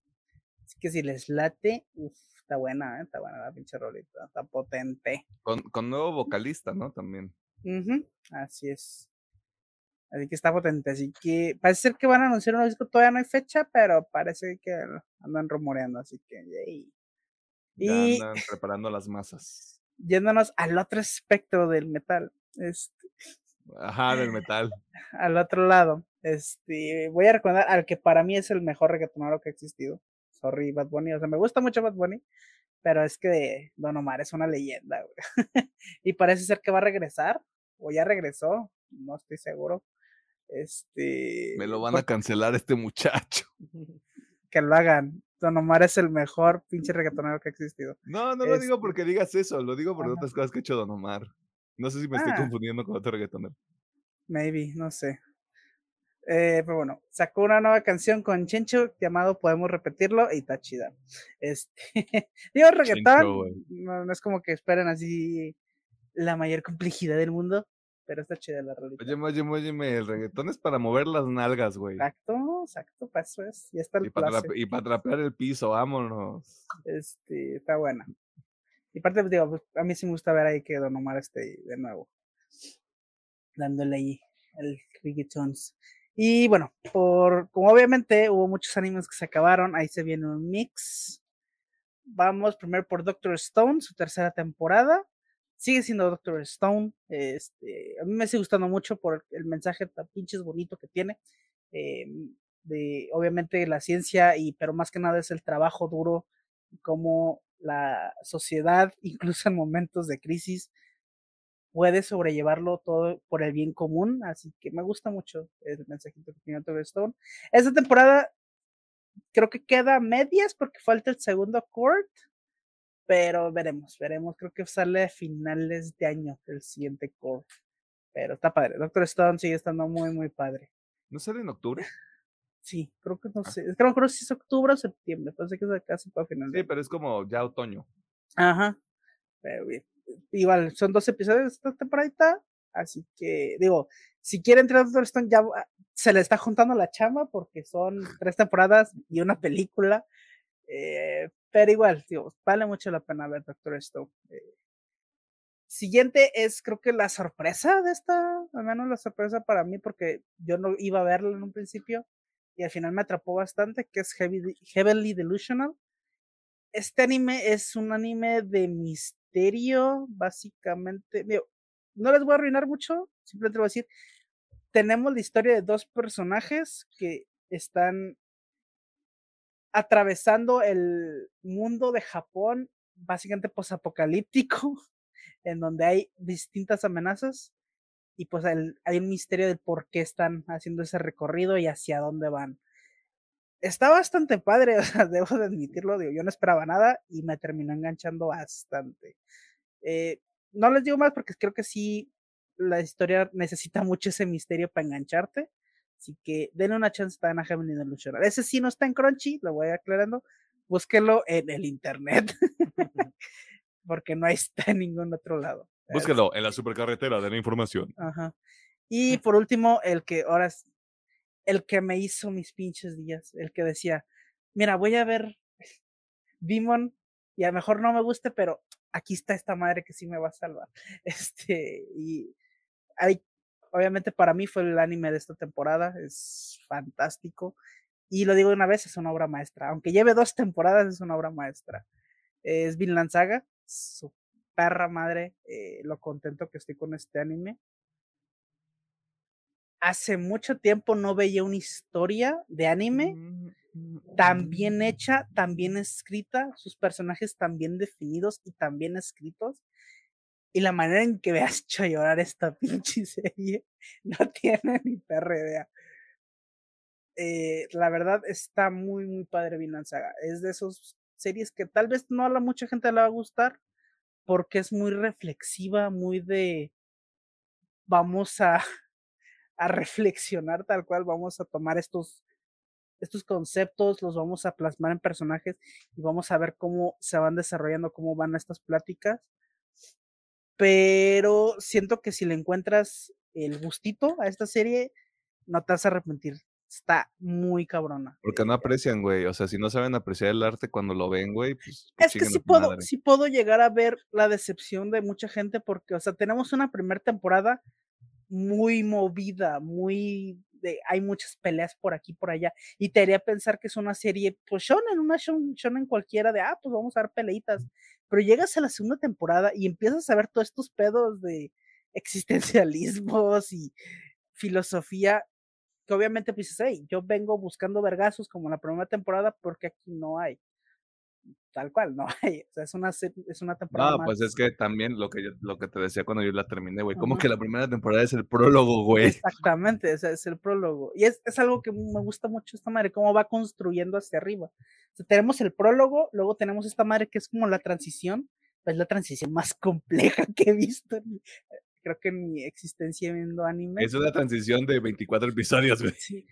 Así que si les late, uf, Está buena, ¿eh? está buena la pinche rolita, está potente. Con, con nuevo vocalista, ¿no? También. Así es. Así que está potente. Así que parece ser que van a anunciar un disco. Todavía no hay fecha, pero parece que andan rumoreando. Así que, yay. Ya Y andan preparando las masas. yéndonos al otro espectro del metal, este, Ajá, del metal. al otro lado, este, voy a recordar al que para mí es el mejor reggaetonero que ha existido. Sorry, Bad Bunny. O sea, me gusta mucho Bad Bunny, pero es que Don Omar es una leyenda, güey. y parece ser que va a regresar, o ya regresó, no estoy seguro. Este. Me lo van a cancelar este muchacho. que lo hagan. Don Omar es el mejor pinche reggaetonero que ha existido. No, no lo digo Este- porque digas eso, lo digo por otras cosas que ha hecho Don Omar. No sé si me estoy Ah. confundiendo con otro reggaetonero. Maybe, no sé. Eh, pero bueno, sacó una nueva canción con Chencho llamado Podemos Repetirlo y está chida. Este, digo reggaetón, no, no es como que esperen así la mayor complejidad del mundo, pero está chida la rolita. Oye, oye, oye, el reggaetón es para mover las nalgas, güey. Exacto, exacto, para eso es. Ya está el Y para, y para trapear el piso, vámonos. Este, está buena. Y aparte, pues, digo, pues, a mí sí me gusta ver ahí que Don Omar esté de nuevo. Dándole ahí el reggaetons. Y bueno, por, como obviamente hubo muchos animes que se acabaron, ahí se viene un mix. Vamos primero por Doctor Stone, su tercera temporada. Sigue siendo Doctor Stone. Este, a mí me sigue gustando mucho por el mensaje tan pinches bonito que tiene. eh, de obviamente la ciencia, y pero más que nada es el trabajo duro cómo la sociedad, incluso en momentos de crisis, puede sobrellevarlo todo por el bien común. Así que me gusta mucho el mensajito que tiene Doctor Stone. Esta temporada creo que queda medias porque falta el segundo court, pero veremos, veremos. Creo que sale a finales de año el siguiente court. Pero está padre. Doctor Stone sigue estando muy, muy padre. ¿No sale en octubre? Sí, creo que no Ah. sé. Es que no acuerdo si es octubre o septiembre. Parece que es casi para final de Sí, pero es como ya otoño. Ajá. Pero bien. Igual, son dos episodios esta temporada. Así que, digo, si quiere entrar a Doctor Stone, ya va- se le está juntando la chamba porque son tres temporadas y una película. eh, pero igual, digo, vale mucho la pena ver Doctor Stone. eh. Siguiente es, creo que la sorpresa de esta, al menos la sorpresa para mí, porque yo no iba a verla en un principio y al final me atrapó bastante, que es Heavy, Heavenly Delusional este anime es un anime de misterio, básicamente. no les voy a arruinar mucho, simplemente voy a decir, tenemos la historia de dos personajes que están atravesando el mundo de Japón, básicamente posapocalíptico, en donde hay distintas amenazas y pues hay un misterio de por qué están haciendo ese recorrido y hacia dónde van está bastante padre, o sea, debo de admitirlo, digo, yo no esperaba nada y me terminó enganchando bastante. Eh, no les digo más porque creo que sí, la historia necesita mucho ese misterio para engancharte, así que denle una chance a Heavenly Delusional. Ese sí no está en Crunchy, lo voy aclarando, búsquelo en el internet, porque no está en ningún otro lado. Búsquelo en la supercarretera de la información. Ajá. Y por último, el que ahora el que me hizo mis pinches días, el que decía, mira, voy a ver Demon y a lo mejor no me guste, pero aquí está esta madre que sí me va a salvar. Este, y hay, obviamente para mí fue el anime de esta temporada, es fantástico. Y lo digo de una vez, es una obra maestra. Aunque lleve dos temporadas, es una obra maestra. Es Vinland Saga, su perra madre, eh, lo contento que estoy con este anime hace mucho tiempo no veía una historia de anime tan bien hecha, tan bien escrita, sus personajes tan bien definidos y tan bien escritos. Y la manera en que me has hecho llorar esta pinche serie no tiene ni perra idea. Eh, la verdad está muy, muy padre Vinland Saga. Es de esas series que tal vez no a la mucha gente le va a gustar porque es muy reflexiva, muy de vamos a, a reflexionar tal cual, vamos a tomar estos, estos conceptos, los vamos a plasmar en personajes y vamos a ver cómo se van desarrollando, cómo van estas pláticas. Pero siento que si le encuentras el gustito a esta serie, no te vas a arrepentir. está muy cabrona. Porque no aprecian, güey. O sea, si no saben apreciar el arte cuando lo ven, güey, pues. que Es que sí puedo, madre. sí puedo llegar a ver la decepción de mucha gente porque, o sea, tenemos una primera temporada muy movida, muy de, hay muchas peleas por aquí por allá y te haría pensar que es una serie, pues shonen, una shon- shonen cualquiera de, ah, pues vamos a ver peleitas, pero llegas a la segunda temporada y empiezas a ver todos estos pedos de existencialismos y filosofía que obviamente pues dices, hey, yo vengo buscando vergazos como en la primera temporada porque aquí no hay. Tal cual, no hay. O sea, es una, es una temporada No, más. pues es que también lo que yo, lo que te decía cuando yo la terminé, güey. Como que la primera temporada es el prólogo, güey. Exactamente, ese es el prólogo. Y es, es algo que me gusta mucho esta madre, cómo va construyendo hacia arriba. O sea, tenemos el prólogo, luego tenemos esta madre que es como la transición, es la transición más compleja que he visto, en creo que en mi existencia viendo anime. Es una transición de 24 episodios, güey. Sí.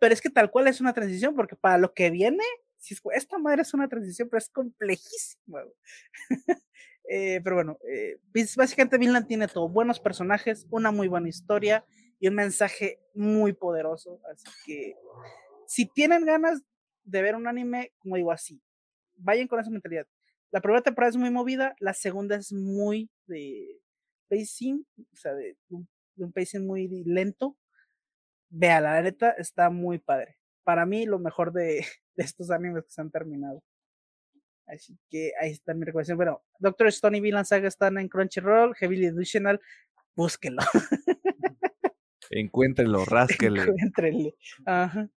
Pero es que tal cual es una transición, porque para lo que viene, esta madre es una transición, pero es complejísima. Eh, pero bueno, eh, bis- básicamente Vinland tiene todo, buenos personajes, una muy buena historia y un mensaje muy poderoso. Así que si tienen ganas de ver un anime, como digo así, vayan con esa mentalidad. La primera temporada es muy movida, la segunda es muy de pacing, o sea, de un, de un pacing muy lento. Vea, la neta está muy padre. Para mí, lo mejor de, de estos animes que se han terminado. Así que ahí está mi recomendación. Bueno, Doctor Stone y Vinland Saga están en Crunchyroll, Heavily Educational, búsquenlo. Encuéntrenlo, rásquele. Encuéntrenle. Ajá.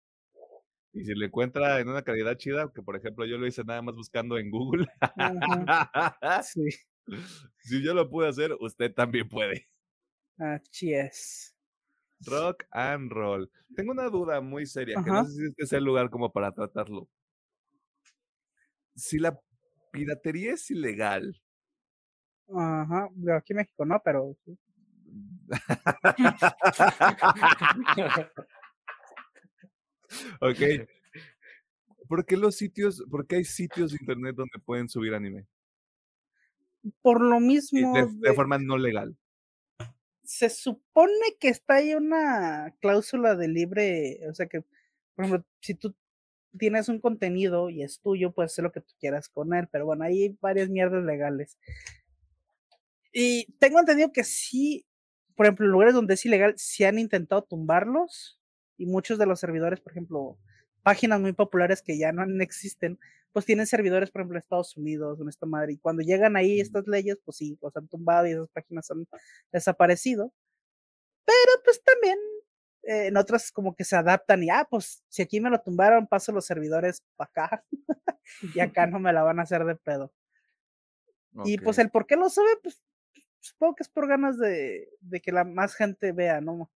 Y si lo encuentra en una calidad chida, que por ejemplo yo lo hice nada más buscando en Google. Ajá. Sí, si yo lo pude hacer, usted también puede. así es. Rock and roll. Tengo una duda muy seria, que no sé si este sea el lugar como para tratarlo. Si la piratería es ilegal, Ajá. Aquí en México no, pero ok. ¿Por qué los sitios, por qué hay sitios de internet donde pueden subir anime? por lo mismo, de, de de- forma no legal. Se supone que está ahí una cláusula de libre, o sea que, por ejemplo, si tú tienes un contenido y es tuyo, puedes hacer lo que tú quieras con él, pero bueno, ahí hay varias mierdas legales. Y tengo entendido que sí, por ejemplo, en lugares donde es ilegal, sí han intentado tumbarlos y muchos de los servidores, por ejemplo, páginas muy populares que ya no existen, pues tienen servidores, por ejemplo, en Estados Unidos, en esta madre, y cuando llegan ahí estas leyes, pues sí, los han tumbado y esas páginas han desaparecido. Pero pues también eh, en otras como que se adaptan y, ah, pues si aquí me lo tumbaron, paso los servidores para acá y acá no me la van a hacer de pedo. Y pues el por qué lo sube, pues supongo que es por ganas de, de que la más gente vea, ¿no?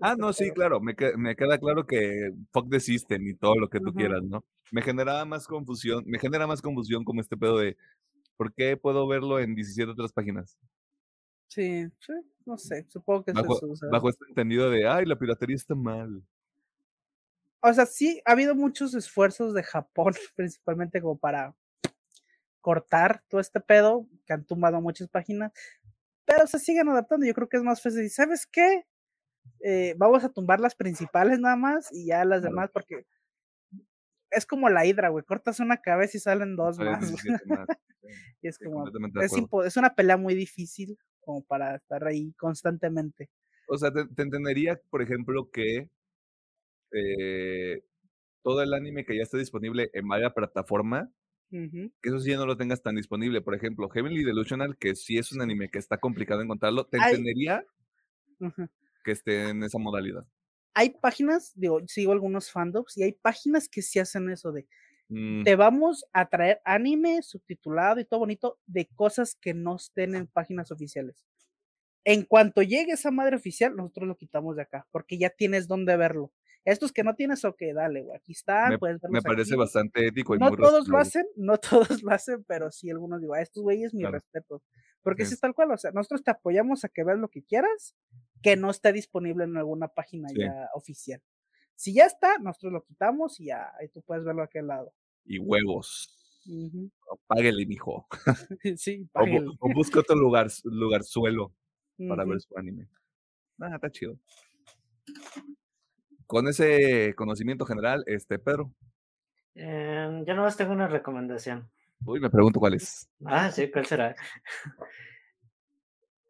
Ah, no, sí, claro, me, que- me queda claro que fuck the system y todo lo que tú quieras, ¿no? Me generaba más confusión, me genera más confusión como este pedo de ¿por qué puedo verlo en 17 otras páginas? Sí, sí, no sé, supongo que Bajo, eso. bajo este entendido de, ay, la piratería está mal. O sea, sí, ha habido muchos esfuerzos de Japón, principalmente como para cortar todo este pedo, que han tumbado muchas páginas, pero se siguen adaptando. Yo creo que es más fácil. ¿Sabes qué? Eh, vamos a tumbar las principales nada más y ya las demás, porque es como la hidra, güey. Cortas una cabeza y salen dos más. 17 más. Sí, y es como, es, es una pelea muy difícil como para estar ahí constantemente. O sea, te, te entendería, por ejemplo, que eh, todo el anime que ya está disponible en varias plataforma, que eso sí ya no lo tengas tan disponible. Por ejemplo, Heavenly Delusional, que sí es un anime que está complicado encontrarlo, te Ay. entendería ujú. Que esté en esa modalidad. Hay páginas, digo, sigo algunos fandoms y hay páginas que sí hacen eso de Mm, te vamos a traer anime subtitulado y todo bonito de cosas que no estén en páginas oficiales. En cuanto llegue esa madre oficial, nosotros lo quitamos de acá, porque ya tienes dónde verlo. Estos que no tienes, ok, dale, güey, aquí están, puedes me parece aquí. bastante ético y No muy todos lo hacen, no todos lo hacen, pero sí algunos digo, a estos güeyes mi Claro. respeto. Porque Sí. si es tal cual, o sea, nosotros te apoyamos a que veas lo que quieras, que no esté disponible en alguna página Sí. ya oficial. Si ya está, nosotros lo quitamos y ya, ahí tú puedes verlo a aquel lado. Y huevos. Ujú. Páguele, mijo. sí, O, bu- páguenle. o busca otro lugar, lugar suelo para ver su anime. Ah, está chido. Con ese conocimiento general, este, Pedro. Em, yo nomás tengo una recomendación. Uy, me pregunto cuál es. Ah, sí, ¿cuál será?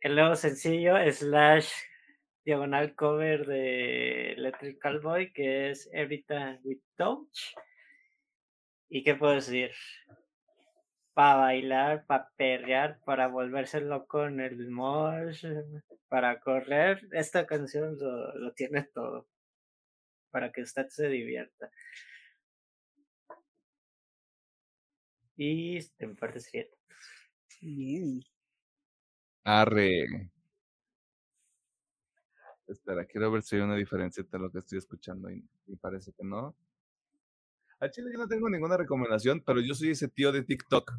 El nuevo sencillo slash diagonal cover de Electric Boy que es Every Time We Touch. ¿Y qué puedo decir? Para bailar, para perrear, para volverse loco en el mosh, para correr, esta canción lo, lo tiene todo. Para que usted se divierta. Y en parte sería todo. Bien. Arre. Espera, quiero ver si hay una diferencia entre lo que estoy escuchando y, y parece que no. A Chile yo no tengo ninguna recomendación, pero yo soy ese tío de TikTok.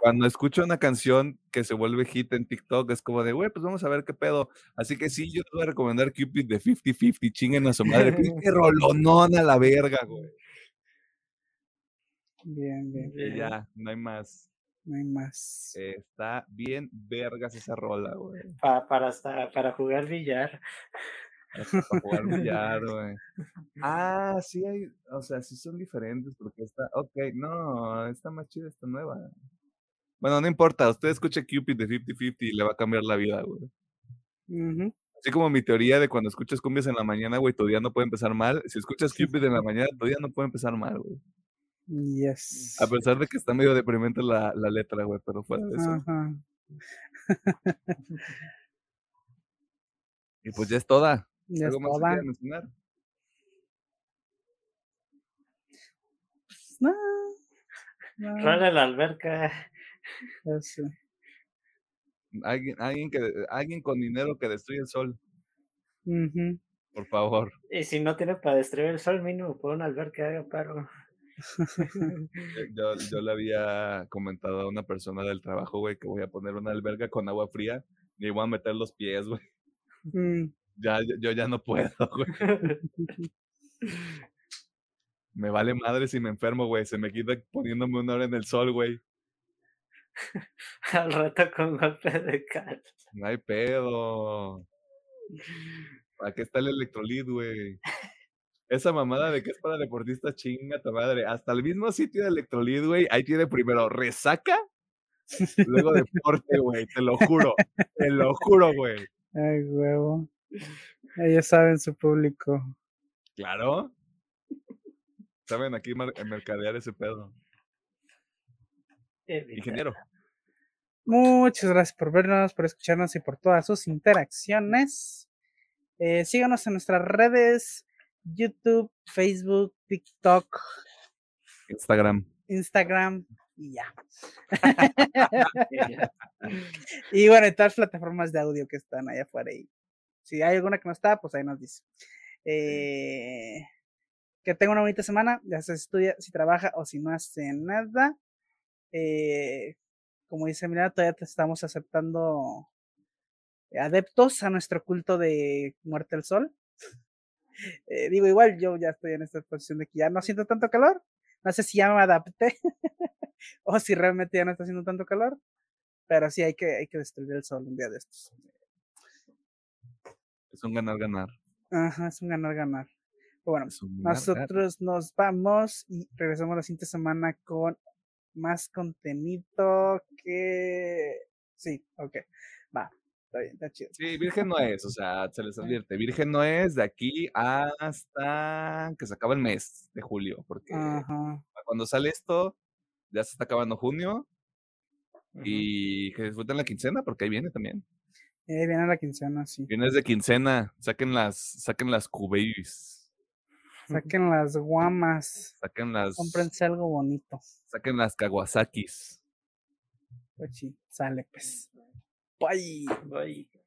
Cuando escucho una canción que se vuelve hit en TikTok, es como de, güey, pues vamos a ver qué pedo. Así que sí, yo te voy a recomendar Cupid de 50-50, chinguen a su madre. Pinche rolonón a la verga, güey. Bien, bien. Y ya, no hay más. No hay más. Eh, Está bien vergas esa rola, güey. Pa- para, hasta, para jugar billar. Para jugar billar, güey. Ah, sí hay, o sea, sí son diferentes porque está, ok, no, está más chida esta nueva. Bueno, no importa, usted escuche Cupid de 50-50 y le va a cambiar la vida, güey. Así como mi teoría de cuando escuchas cumbias en la mañana, güey, tu día no puede empezar mal. Si escuchas Cupid en la mañana, tu día no puede empezar mal, güey. Yes. A pesar de que está medio deprimente la, la letra, güey, pero fuera de eso. Ajá. Y pues ya es toda. ¿Algo más que quieran mencionar? No. no, Rola en la alberca. sé. Alguien, alguien, que, alguien con dinero que destruye el sol, Ujú. por favor. Y si no tiene para destruir el sol, mínimo por una alberca haga paro. Eh, Yo, yo le había comentado a una persona del trabajo, güey, que voy a poner una alberga con agua fría y voy a meter los pies, güey. Mm, Ya, yo, ya no puedo, güey. Me vale madre si me enfermo, güey. Se me quita poniéndome una hora en el sol, güey. Al rato con golpe de cal. No hay pedo. ¿Para qué está el electrolit, güey? Esa mamada de que es para deportistas, chinga tu madre. Hasta el mismo sitio de electrolit, güey, ahí tiene primero resaca, luego deporte, güey. Te lo juro. Te lo juro, güey. Ay, huevo. Ellos saben su público. Claro. Saben aquí mercadear ese pedo. Ingeniero. Muchas gracias por vernos, por escucharnos y por todas sus interacciones. Eh, síganos en nuestras redes: YouTube, Facebook, TikTok, Instagram. Instagram y ya. Y ya. Y bueno, y todas las plataformas de audio que están allá afuera. Y si hay alguna que no está, pues ahí nos dice. Eh, que tenga una bonita semana, ya se estudia, si trabaja o si no hace nada. Eh, como dice, mira, todavía te estamos aceptando adeptos a nuestro culto de muerte al sol. Eh, digo, igual yo ya estoy en esta posición de que ya no siento tanto calor. No sé si ya me adapté o si realmente ya no está haciendo tanto calor. Pero sí hay que, hay que destruir el sol un día de estos. Es un ganar-ganar. Ajá, es un ganar-ganar. Bueno, nosotros nos vamos y regresamos la siguiente semana con más contenido que... Sí, ok. Va, está bien, está chido. Sí, virgen no es, o sea, se les advierte. Virgen no es de aquí hasta que se acaba el mes de julio, porque Ajá. cuando sale esto, ya se está acabando junio y que disfruten la quincena, porque ahí viene también. Eh, viene la quincena, sí. Vienes de quincena, saquen las, saquen las Q-Babies, Saquen las guamas. saquen las, Cómprense algo bonito. saquen las Kawasakis. Pues sí, sale pues. Bye. Bye.